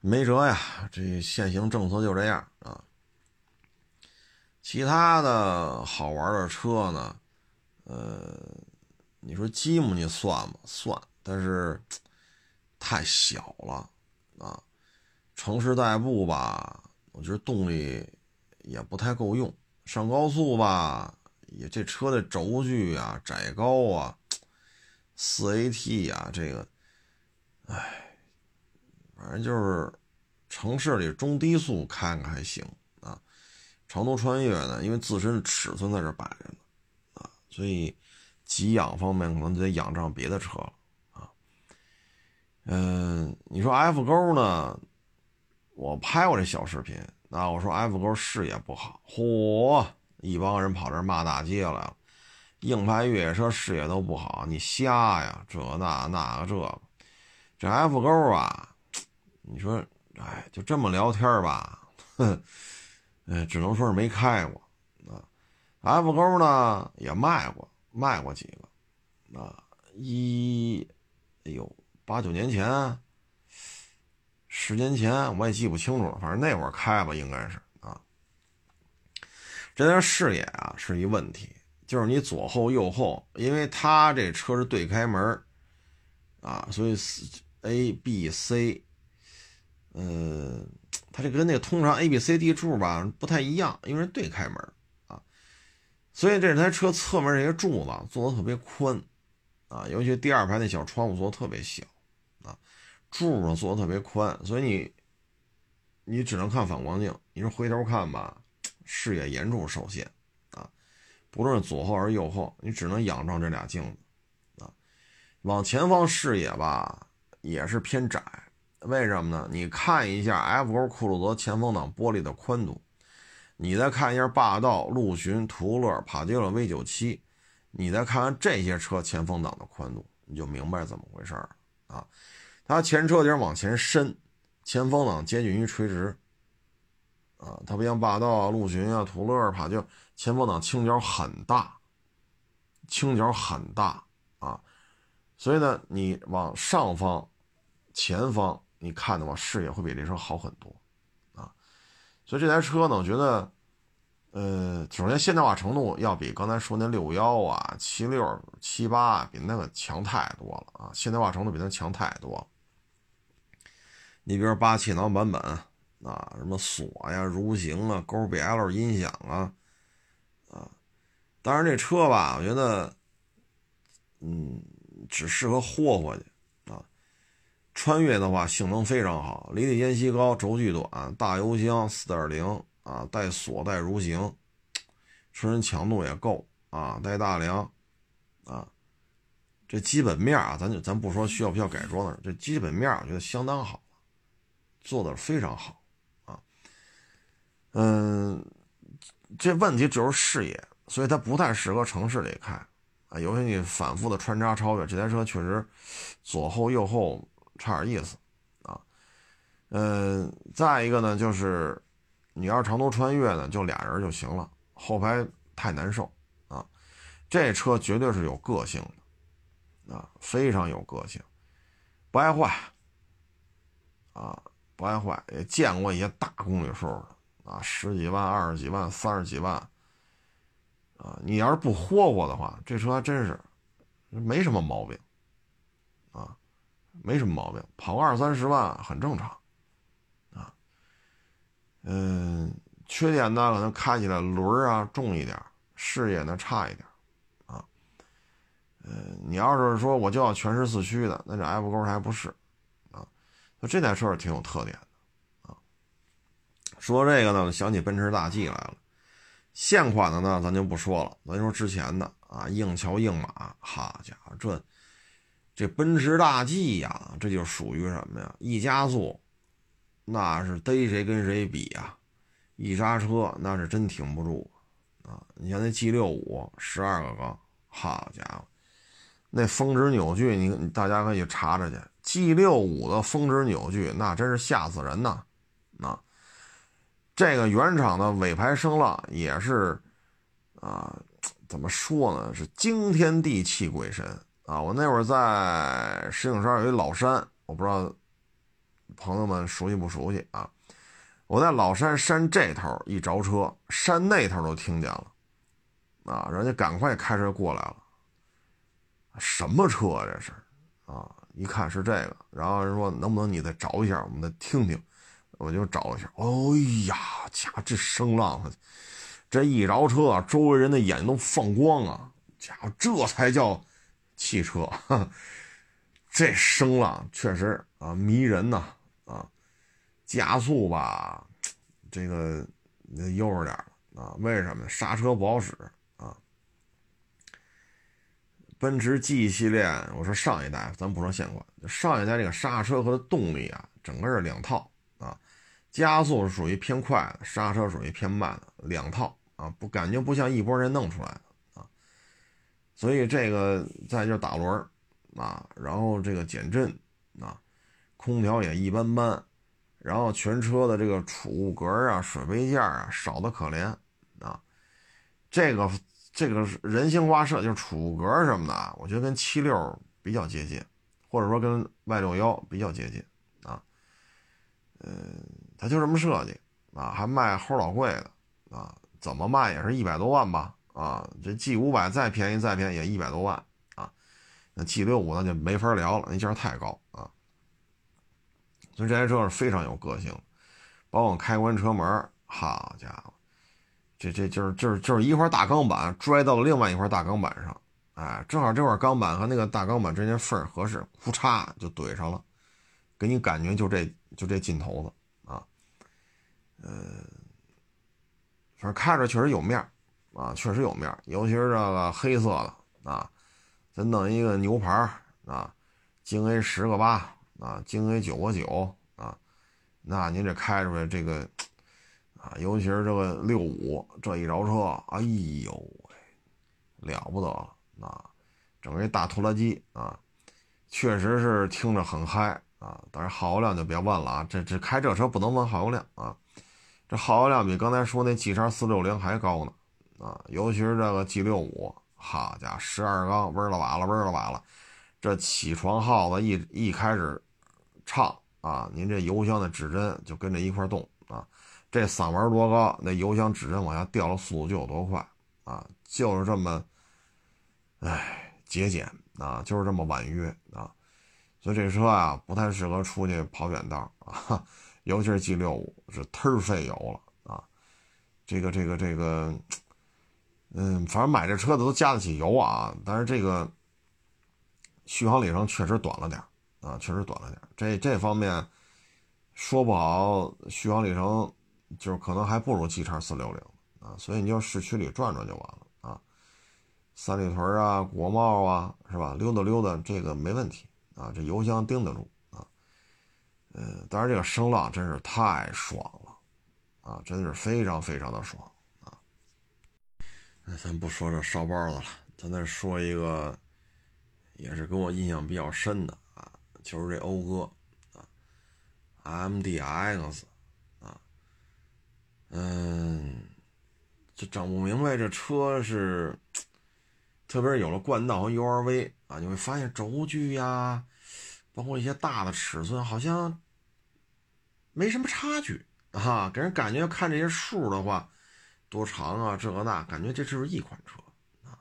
没辙呀，这现行政策就这样啊。其他的好玩的车呢？呃，你说吉姆你算吗？算，但是太小了啊。城市代步吧，我觉得动力也不太够用。上高速吧，也这车的轴距啊、窄高啊、四 AT 呀，这个，哎，反正就是城市里中低速看看还行啊。长途穿越呢，因为自身尺寸在这摆着呢，啊，所以给养方面可能就得仰仗别的车了，啊，嗯，你说 F 勾呢？我拍过这小视频，啊我说 F 勾视野不好，嚯，一帮人跑这骂大街来了，硬派越野车视野都不好，你瞎呀？这那那个这个，这 F 勾啊，你说，哎，就这么聊天吧，哼。哎，只能说是没开过啊。F 勾呢也卖过，卖过几个啊。一，哎呦，八九年前，十年前我也记不清楚了，反正那会儿开吧，应该是啊。这台视野啊是一问题，就是你左后右后，因为它这车是对开门啊，所以 A、B、C，嗯。它这跟那个通常 A B C D 柱吧不太一样，因为是对开门啊，所以这台车侧面这些柱子做的特别宽啊，尤其第二排那小窗户做的特别小，柱子做的特别宽，所以你你只能看反光镜，你说回头看吧，视野严重受限啊，不论是左后还是右后，你只能仰仗这俩镜子啊，往前方视野吧也是偏窄。为什么呢？你看一下 F 勾酷路泽前风挡玻璃的宽度，你再看一下霸道、陆巡、途乐、帕杰罗 V97，你再看看这些车前风挡的宽度，你就明白怎么回事了啊。它前车顶往前伸，前风挡接近于垂直啊。它不像霸道啊、陆巡啊、途乐、帕就前风挡倾角很大，倾角很大啊。所以呢，你往上方、前方你看的话，视野会比这车好很多啊。所以这台车呢，我觉得。呃，首先现代化程度要比刚才说那六幺啊、七六、七八比那个强太多了啊！现代化程度比那强太多了。你比如八气囊版本啊，什么锁呀、蠕行啊、勾 BL 音响啊，啊，当然这车吧，我觉得，嗯，只适合霍霍去啊。穿越的话，性能非常好，离地间隙高，轴距短，大油箱，四点零。啊，带锁带蠕行，车身强度也够啊，带大梁，啊，这基本面啊，咱就咱不说需要不需要改装的，这基本面我觉得相当好，做的非常好啊。嗯，这问题就是视野，所以它不太适合城市里开啊，尤其你反复的穿插超越，这台车确实左后右后差点意思啊。嗯，再一个呢就是。你要是长途穿越呢，就俩人就行了，后排太难受啊。这车绝对是有个性的啊，非常有个性，不爱坏啊，不爱坏。也见过一些大公里数的啊，十几万、二十几万、三十几万啊。你要是不霍霍的话，这车还真是没什么毛病啊，没什么毛病，跑个二三十万很正常。啊嗯，缺点呢，可能开起来轮儿啊重一点，视野呢差一点，啊，嗯，你要是说我就要全时四驱的，那这 F 勾还不是，那这台车是挺有特点的，啊，说这个呢，想起奔驰大 G 来了，现款的呢咱就不说了，咱说之前的啊，硬桥硬马，好家伙，这这奔驰大 G 呀，这就属于什么呀？一加速。那是逮谁跟谁比呀？一刹车那是真挺不住啊！你像那 G 六五十二个缸，好家伙，那峰值扭矩，你大家可以查查去。G 六五的峰值扭矩，那真是吓死人呐！啊，这个原厂的尾排声浪也是啊，怎么说呢？是惊天地泣鬼神啊！我那会儿在石景山有一老山，我不知道。朋友们熟悉不熟悉啊？我在老山山这头一着车，山那头都听见了，啊，人家赶快开车过来了。什么车这是？啊，一看是这个，然后人说能不能你再找一下，我们再听听。我就找一下，哎呀，家这声浪，这一着车啊，周围人的眼睛都放光啊！家伙，这才叫汽车，<laughs> 这声浪确实啊迷人呐。啊，加速吧，这个悠着点啊？为什么刹车不好使？奔驰 G 系列，我说上一代，咱不说现款，上一代这个刹车和动力啊，整个是两套啊。加速是属于偏快的，刹车属于偏慢的，两套啊，不感觉不像一拨人弄出来的啊。所以这个再就是打轮啊，然后这个减震啊。空调也一般般，然后全车的这个储物格啊、水杯架啊少的可怜啊。这个这个是人性化设就是储物格什么的，我觉得跟七六比较接近，或者说跟 Y 六幺比较接近啊。嗯，它就这么设计啊，还卖齁老贵的啊，怎么卖也是一百多万吧啊。这 G 五百再便宜再便宜也一百多万啊。那 G 六五那就没法聊了，那价太高啊。所以这台车是非常有个性，包括开关车门，好家伙，这这就是就是就是一块大钢板拽到了另外一块大钢板上，哎，正好这块钢板和那个大钢板之间缝合适，呼嚓就怼上了，给你感觉就这就这劲头子啊，呃，反正开着确实有面啊，确实有面尤其是这个黑色的啊，咱弄一个牛牌啊，京 A 十个八。啊，京 A 九个九啊，那您这开出来这个啊，尤其是这个六五这一着车，哎呦喂，了不得了啊，整个一大拖拉机啊，确实是听着很嗨啊，但是耗油量就别问了啊，这这开这车不能问耗油量啊，这耗油量比刚才说那 G 叉四六零还高呢啊，尤其是这个 G 六五，好家伙，十二缸，嗡了哇了，嗡了哇了，这起床号子一一开始唱啊，您这油箱的指针就跟着一块动。这嗓门多高，那油箱指针往下掉的速度就有多快啊！就是这么，哎，节俭啊，就是这么婉约啊！所以这车啊，不太适合出去跑远道啊，尤其是 G 六五是忒费油了啊！这个这个这个，嗯，反正买这车的都加得起油啊，但是这个续航里程确实短了点啊，确实短了点这这方面说不好，续航里程。就是可能还不如 G 叉四六零啊，所以你就市区里转转就完了啊，三里屯啊、国贸啊，是吧？溜达溜达这个没问题啊，这油箱盯得住啊。嗯，当然这个声浪真是太爽了啊，真的是非常非常的爽啊。那咱不说这烧包子了，咱再说一个，也是给我印象比较深的啊，就是这讴歌啊，MDX。嗯，就整不明白这车是，<tsk> 特别是有了冠道和 URV 啊，你会发现轴距呀，包括一些大的尺寸，好像没什么差距啊，给人感觉看这些数的话，多长啊，这个那，感觉这就是一款车啊。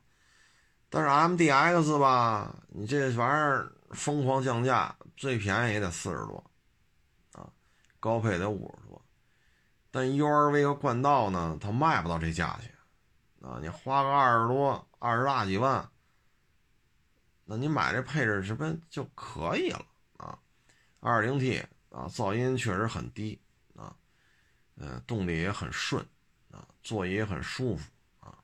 但是 MDX 吧，你这玩意儿疯狂降价，最便宜也得四十多啊，高配得五十多。但 URV 和冠道呢，它卖不到这价钱，啊，你花个二十多、二十大几万，那你买这配置是不是就可以了啊？2.0T 啊，噪音确实很低啊，嗯，动力也很顺啊，座椅也很舒服啊。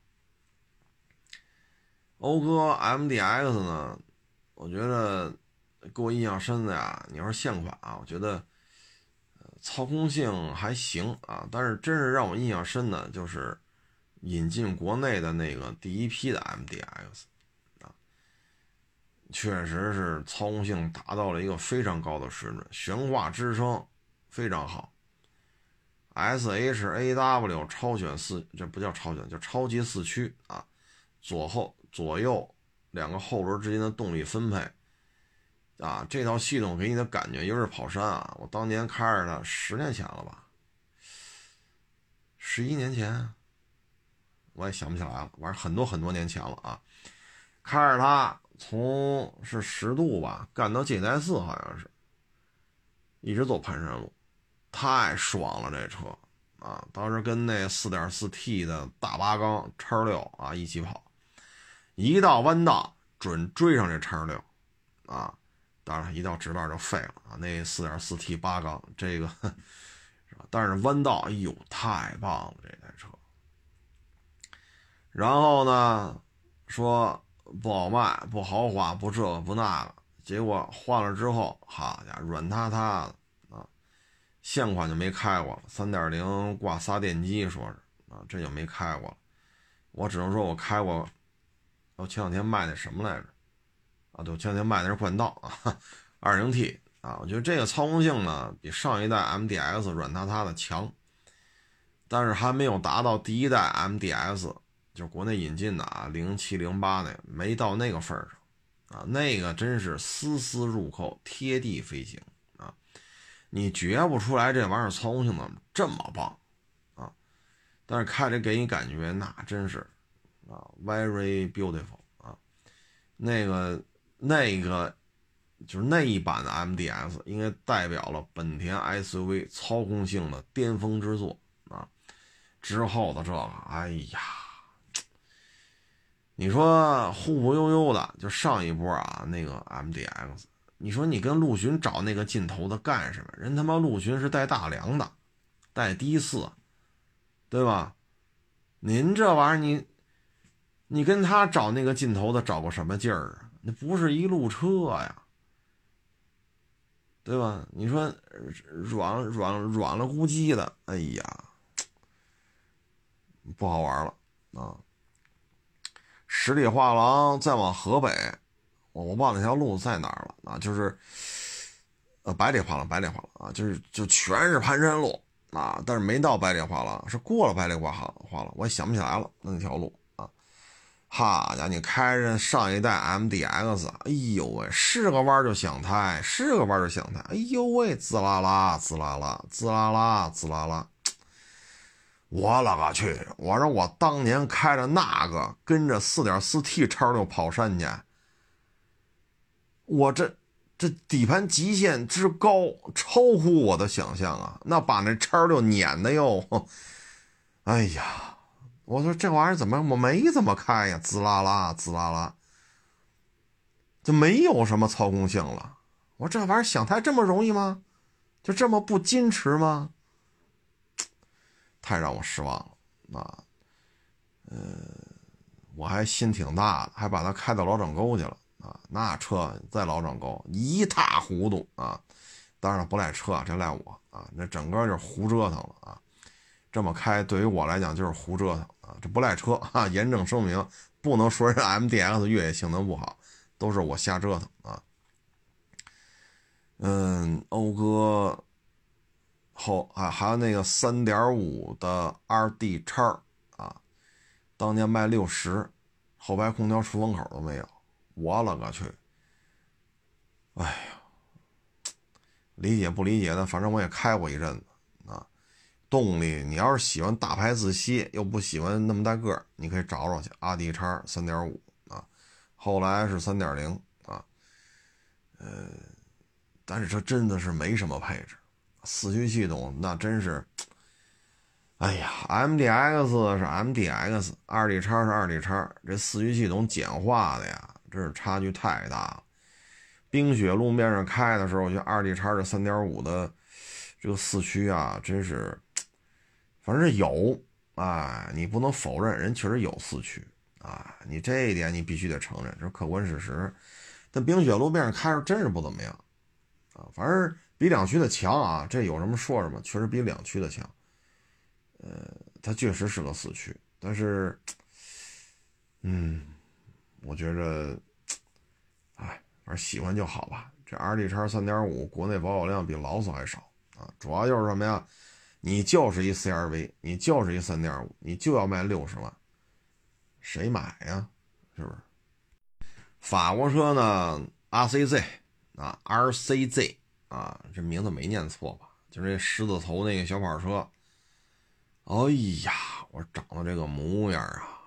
讴歌 MDX 呢，我觉得给我印象深的呀，你要是现款啊，我觉得。操控性还行啊，但是真是让我印象深的，就是引进国内的那个第一批的 MDX 啊，确实是操控性达到了一个非常高的水准，悬挂支撑非常好。SHAW 超选四，这不叫超选，叫超级四驱啊，左后左右两个后轮之间的动力分配。啊，这套系统给你的感觉，尤其是跑山啊！我当年开着它，十年前了吧，十一年前，我也想不起来了，反正很多很多年前了啊。开着它从是十度吧干到界代寺，好像是，一直走盘山路，太爽了这车啊！当时跟那四点四 T 的大八缸叉六啊一起跑，一到弯道准追上这叉六啊！当然，一到直道就废了啊！那四点四 T 八缸，这个是吧？但是弯道，哎呦，太棒了这台车。然后呢，说不好卖，不豪华，不这个不那个。结果换了之后，好家伙，软塌塌的啊！现款就没开过了，三点零挂仨电机，说是啊，这就没开过了。我只能说我开过，我前两天卖那什么来着？啊，对，前天卖的是冠道啊，二零 T 啊，我觉得这个操控性呢比上一代 MDX 软塌塌的强，但是还没有达到第一代 MDX，就是国内引进的啊，零七零八那没到那个份儿上啊，那个真是丝丝入扣，贴地飞行啊，你觉不出来这玩意儿操控性怎么这么棒啊，但是开着给你感觉那真是啊，very beautiful 啊，那个。那个就是那一版的 MDX，应该代表了本田 SUV 操控性的巅峰之作啊！之后的这个，哎呀，你说忽忽悠悠的，就上一波啊，那个 MDX，你说你跟陆巡找那个劲头的干什么？人他妈陆巡是带大梁的，带 D 四，对吧？您这玩意儿，你你跟他找那个劲头的，找个什么劲儿啊？那不是一路车呀，对吧？你说软软软了咕叽的，哎呀，不好玩了啊！十里画廊再往河北，我我忘了那条路在哪儿了啊，就是呃百里画廊，百里画廊啊，就是就全是盘山路啊，但是没到百里画廊，是过了百里画廊画廊，我也想不起来了那条路。好家伙，你开着上一代 MDX，哎呦喂，是个弯就想胎，是个弯就想胎，哎呦喂，滋啦啦，滋啦啦，滋啦啦，滋啦啦，我勒个去！我说我当年开着那个，跟着 4.4T 叉六跑山去，我这这底盘极限之高，超乎我的想象啊！那把那叉六碾的哟，<laughs> 哎呀！我说这玩意儿怎么我没怎么开呀？滋啦啦，滋啦啦，就没有什么操控性了。我说这玩意儿想开这么容易吗？就这么不矜持吗？太让我失望了啊！呃，我还心挺大的，还把它开到老掌沟去了啊。那车在老掌沟一塌糊涂啊！当然不赖车，这赖我啊！那整个就是胡折腾了啊！这么开对于我来讲就是胡折腾。啊，这不赖车啊！严正声明，不能说人 MDX 越野性能不好，都是我瞎折腾啊。嗯，讴歌后啊，还有那个3.5的 RD 叉啊，当年卖六十，后排空调出风口都没有，我勒个去！哎呀，理解不理解的，反正我也开过一阵子。动力，你要是喜欢大排自吸，又不喜欢那么大个儿，你可以找找去。阿迪叉三点五啊，后来是三点零啊，呃，但是这真的是没什么配置，四驱系统那真是，哎呀，MDX 是 MDX，二 D 叉是二 D 叉，这四驱系统简化的呀，真是差距太大了。冰雪路面上开的时候，我觉得二 D 叉这三点五的这个四驱啊，真是。反正是有，啊，你不能否认人确实有四驱，啊，你这一点你必须得承认，这是客观事实。但冰雪路面上开着真是不怎么样，啊，反正比两驱的强啊，这有什么说什么，确实比两驱的强。呃，它确实是个四驱，但是，嗯，我觉着，哎，反正喜欢就好吧。这 R D 叉三点五国内保有量比劳斯还少啊，主要就是什么呀？你就是一 CRV，你就是一三点五，你就要卖六十万，谁买呀？是不是？法国车呢？RCZ 啊，RCZ 啊，这名字没念错吧？就是这狮子头那个小跑车。哎呀，我长得这个模样啊，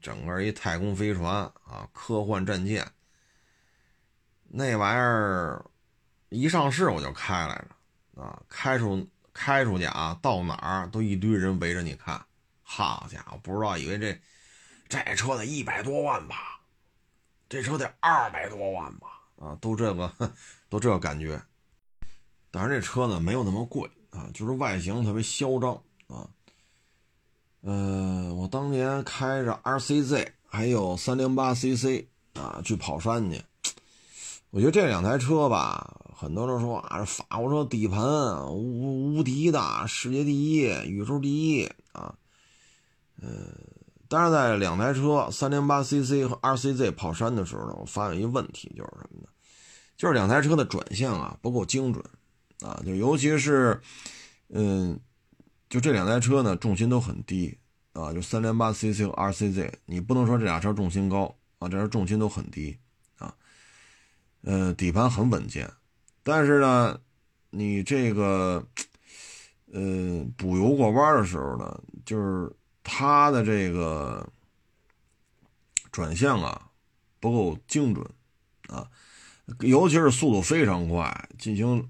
整个一太空飞船啊，科幻战舰。那玩意儿一上市我就开来着啊，开出。开出去啊，到哪儿都一堆人围着你看。好家伙，不知道以为这这车得一百多万吧？这车得二百多万吧？啊，都这个都这个感觉。但是这车呢没有那么贵啊，就是外形特别嚣张啊。呃，我当年开着 RCZ 还有 308cc 啊去跑山去，我觉得这两台车吧。很多人说啊，法国车底盘无无敌的，世界第一，宇宙第一啊。呃，但是在两台车 308cc 和 RCZ 跑山的时候呢，我发现一个问题，就是什么呢？就是两台车的转向啊不够精准啊，就尤其是，嗯，就这两台车呢重心都很低啊，就 308cc 和 RCZ，你不能说这俩车重心高啊，这车重心都很低啊，呃，底盘很稳健。但是呢，你这个，呃，补油过弯的时候呢，就是它的这个转向啊不够精准啊，尤其是速度非常快，进行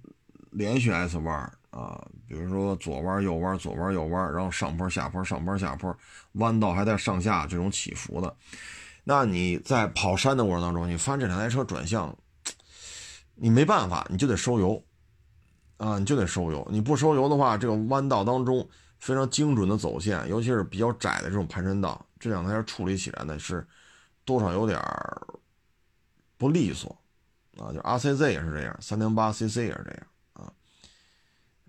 连续 S 弯啊，比如说左弯右弯左弯右弯，然后上坡下坡上坡下坡，弯道还在上下这种起伏的，那你在跑山的过程当中，你发现这两台车转向。你没办法，你就得收油，啊，你就得收油。你不收油的话，这个弯道当中非常精准的走线，尤其是比较窄的这种盘山道，这两台处理起来呢是多少有点不利索，啊，就 RCZ 也是这样，三零八 CC 也是这样，啊，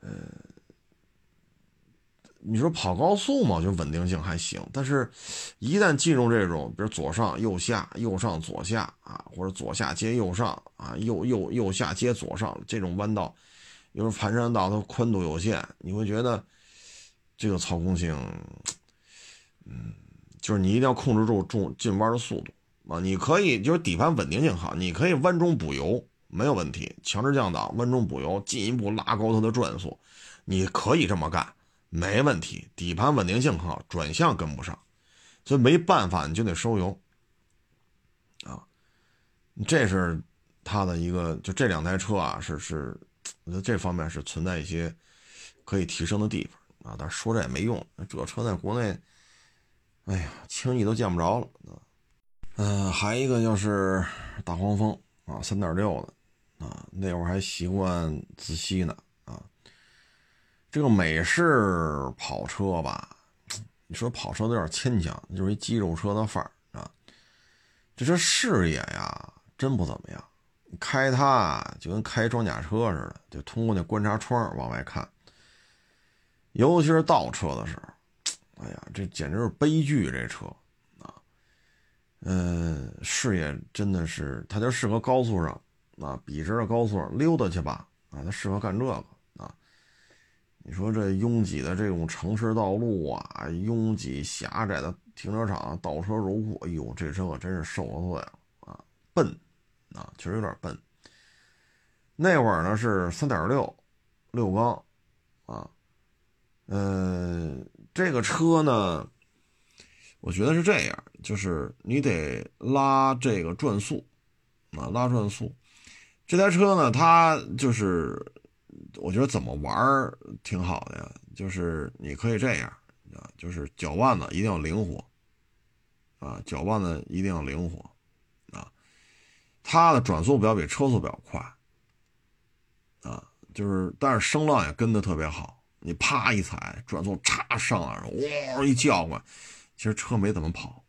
呃，你说跑高速嘛，就稳定性还行，但是，一旦进入这种，比如左上右下、右上左下啊，或者左下接右上啊，右右右下接左上这种弯道，有时候盘山道它宽度有限，你会觉得这个操控性，嗯，就是你一定要控制住重进弯的速度啊。你可以就是底盘稳定性好，你可以弯中补油没有问题，强制降档弯中补油，进一步拉高它的转速，你可以这么干。没问题，底盘稳定性很好，转向跟不上，所以没办法，你就得收油啊。这是它的一个，就这两台车啊，是是，我觉得这方面是存在一些可以提升的地方啊。但是说这也没用，这车在国内，哎呀，轻易都见不着了。嗯，还一个就是大黄蜂啊，三点六的啊，那会儿还习惯自吸呢。这个美式跑车吧，你说跑车有点牵强，就是一肌肉车的范儿啊。这车视野呀，真不怎么样。开它就跟开装甲车似的，就通过那观察窗往外看。尤其是倒车的时候，哎呀，这简直是悲剧！这车啊，嗯，视野真的是，它就适合高速上啊，笔直的高速上溜达去吧啊，它适合干这个。你说这拥挤的这种城市道路啊，拥挤狭窄的停车场，倒车入库，哎呦，这车可真是受了罪了啊！笨啊，确实有点笨。那会儿呢是三点六六缸啊，嗯，这个车呢，我觉得是这样，就是你得拉这个转速啊，拉转速。这台车呢，它就是。我觉得怎么玩挺好的呀，就是你可以这样啊，就是脚腕子一定要灵活啊，脚腕子一定要灵活啊，它的转速表比车速表快啊，就是但是声浪也跟的特别好，你啪一踩，转速嚓上来，哇一叫唤，其实车没怎么跑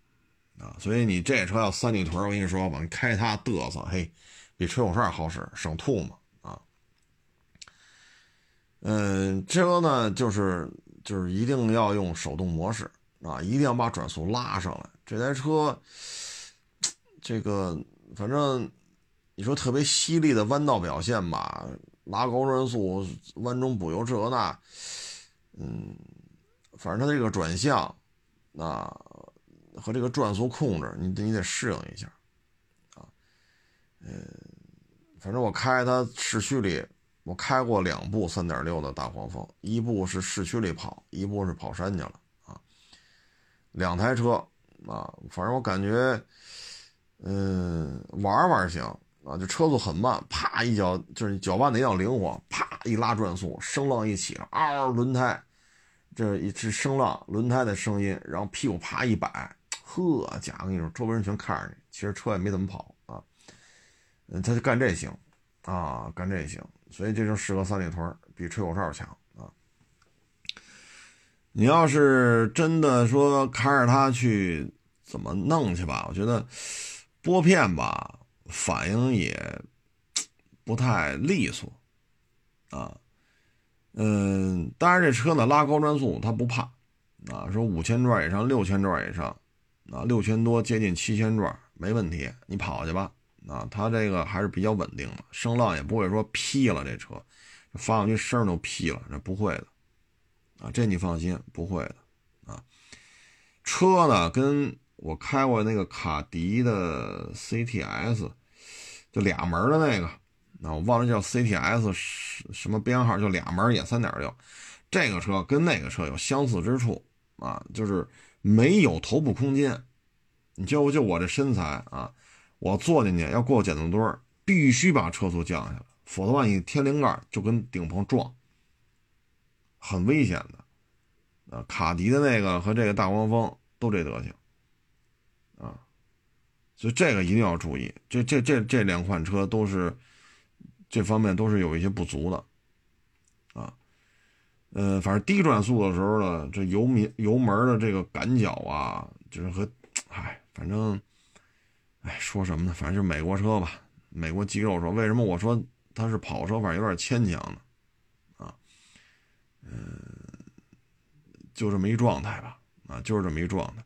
啊，所以你这车要三里屯，我跟你说吧，你开它嘚瑟，嘿，比吹口哨好使，省吐嘛。嗯，车呢就是就是一定要用手动模式啊，一定要把转速拉上来。这台车，这个反正你说特别犀利的弯道表现吧，拉高转速、弯中补油这那，嗯，反正它这个转向啊和这个转速控制，你你得适应一下啊。嗯，反正我开它市区里。我开过两部三点六的大黄蜂，一部是市区里跑，一部是跑山去了啊。两台车啊，反正我感觉，嗯，玩玩行啊，就车速很慢，啪一脚就是脚腕子要灵活，啪一拉转速，声浪一起，嗷，轮胎，这一是声浪，轮胎的声音，然后屁股啪一摆，呵，家伙，跟你说，周围人全看着你，其实车也没怎么跑啊，嗯，他就干这行啊，干这行。所以这就适合三里屯，比吹口哨强啊！你要是真的说开着它去怎么弄去吧，我觉得拨片吧反应也不太利索啊。嗯，当然这车呢拉高转速它不怕啊，说五千转以上、六千转以上啊，六千多接近七千转没问题，你跑去吧。啊，它这个还是比较稳定的，声浪也不会说劈了。这车发上去声都劈了，这不会的啊，这你放心，不会的啊。车呢，跟我开过那个卡迪的 CTS，就俩门的那个，那我忘了叫 CTS 什么编号，就俩门也三点六。这个车跟那个车有相似之处啊，就是没有头部空间。你就就我这身材啊。我坐进去要过减速墩儿必须把车速降下来，否则万一天灵盖就跟顶棚撞，很危险的。啊，卡迪的那个和这个大黄蜂都这德行，啊，所以这个一定要注意。这这这这两款车都是这方面都是有一些不足的，啊，呃，反正低转速的时候呢，这油门油门的这个感脚啊，就是和，唉，反正。哎，说什么呢？反正就美国车吧，美国肌肉车。为什么我说它是跑车？反正有点牵强呢？啊，嗯，就这么一状态吧，啊，就是这么一状态，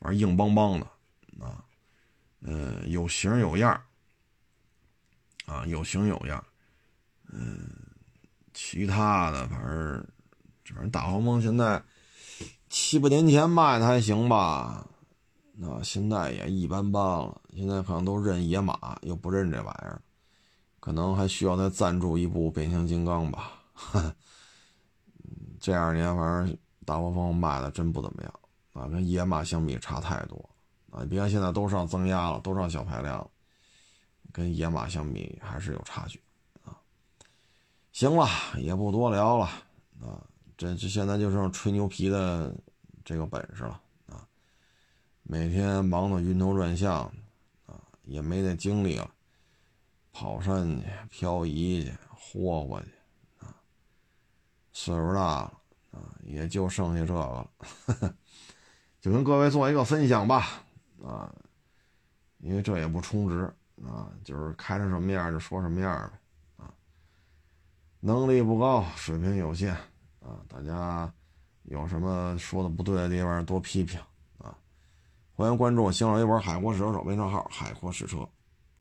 反正硬邦邦的，啊，呃，有型有样啊，有型有样嗯，其他的反正，反正大黄蜂现在七八年前卖的还行吧，那现在也一般般了，现在可能都认野马，又不认这玩意儿，可能还需要再赞助一部变形金刚吧，<laughs> 这二年反正。大黄蜂卖的真不怎么样啊，跟野马相比差太多啊！你别看现在都上增压了，都上小排量了，跟野马相比还是有差距啊。行了，也不多聊了啊，这这现在就剩吹牛皮的这个本事了啊！每天忙得晕头转向，也没那精力了，跑山去、漂移去、霍霍去啊，岁数大了。啊，也就剩下这个了，<laughs> 就跟各位做一个分享吧，啊，因为这也不充值啊，就是开成什么样就说什么样呗，啊，能力不高，水平有限，啊，大家有什么说的不对的地方多批评，欢迎关注我新浪微博海阔试车手微信号海阔试车。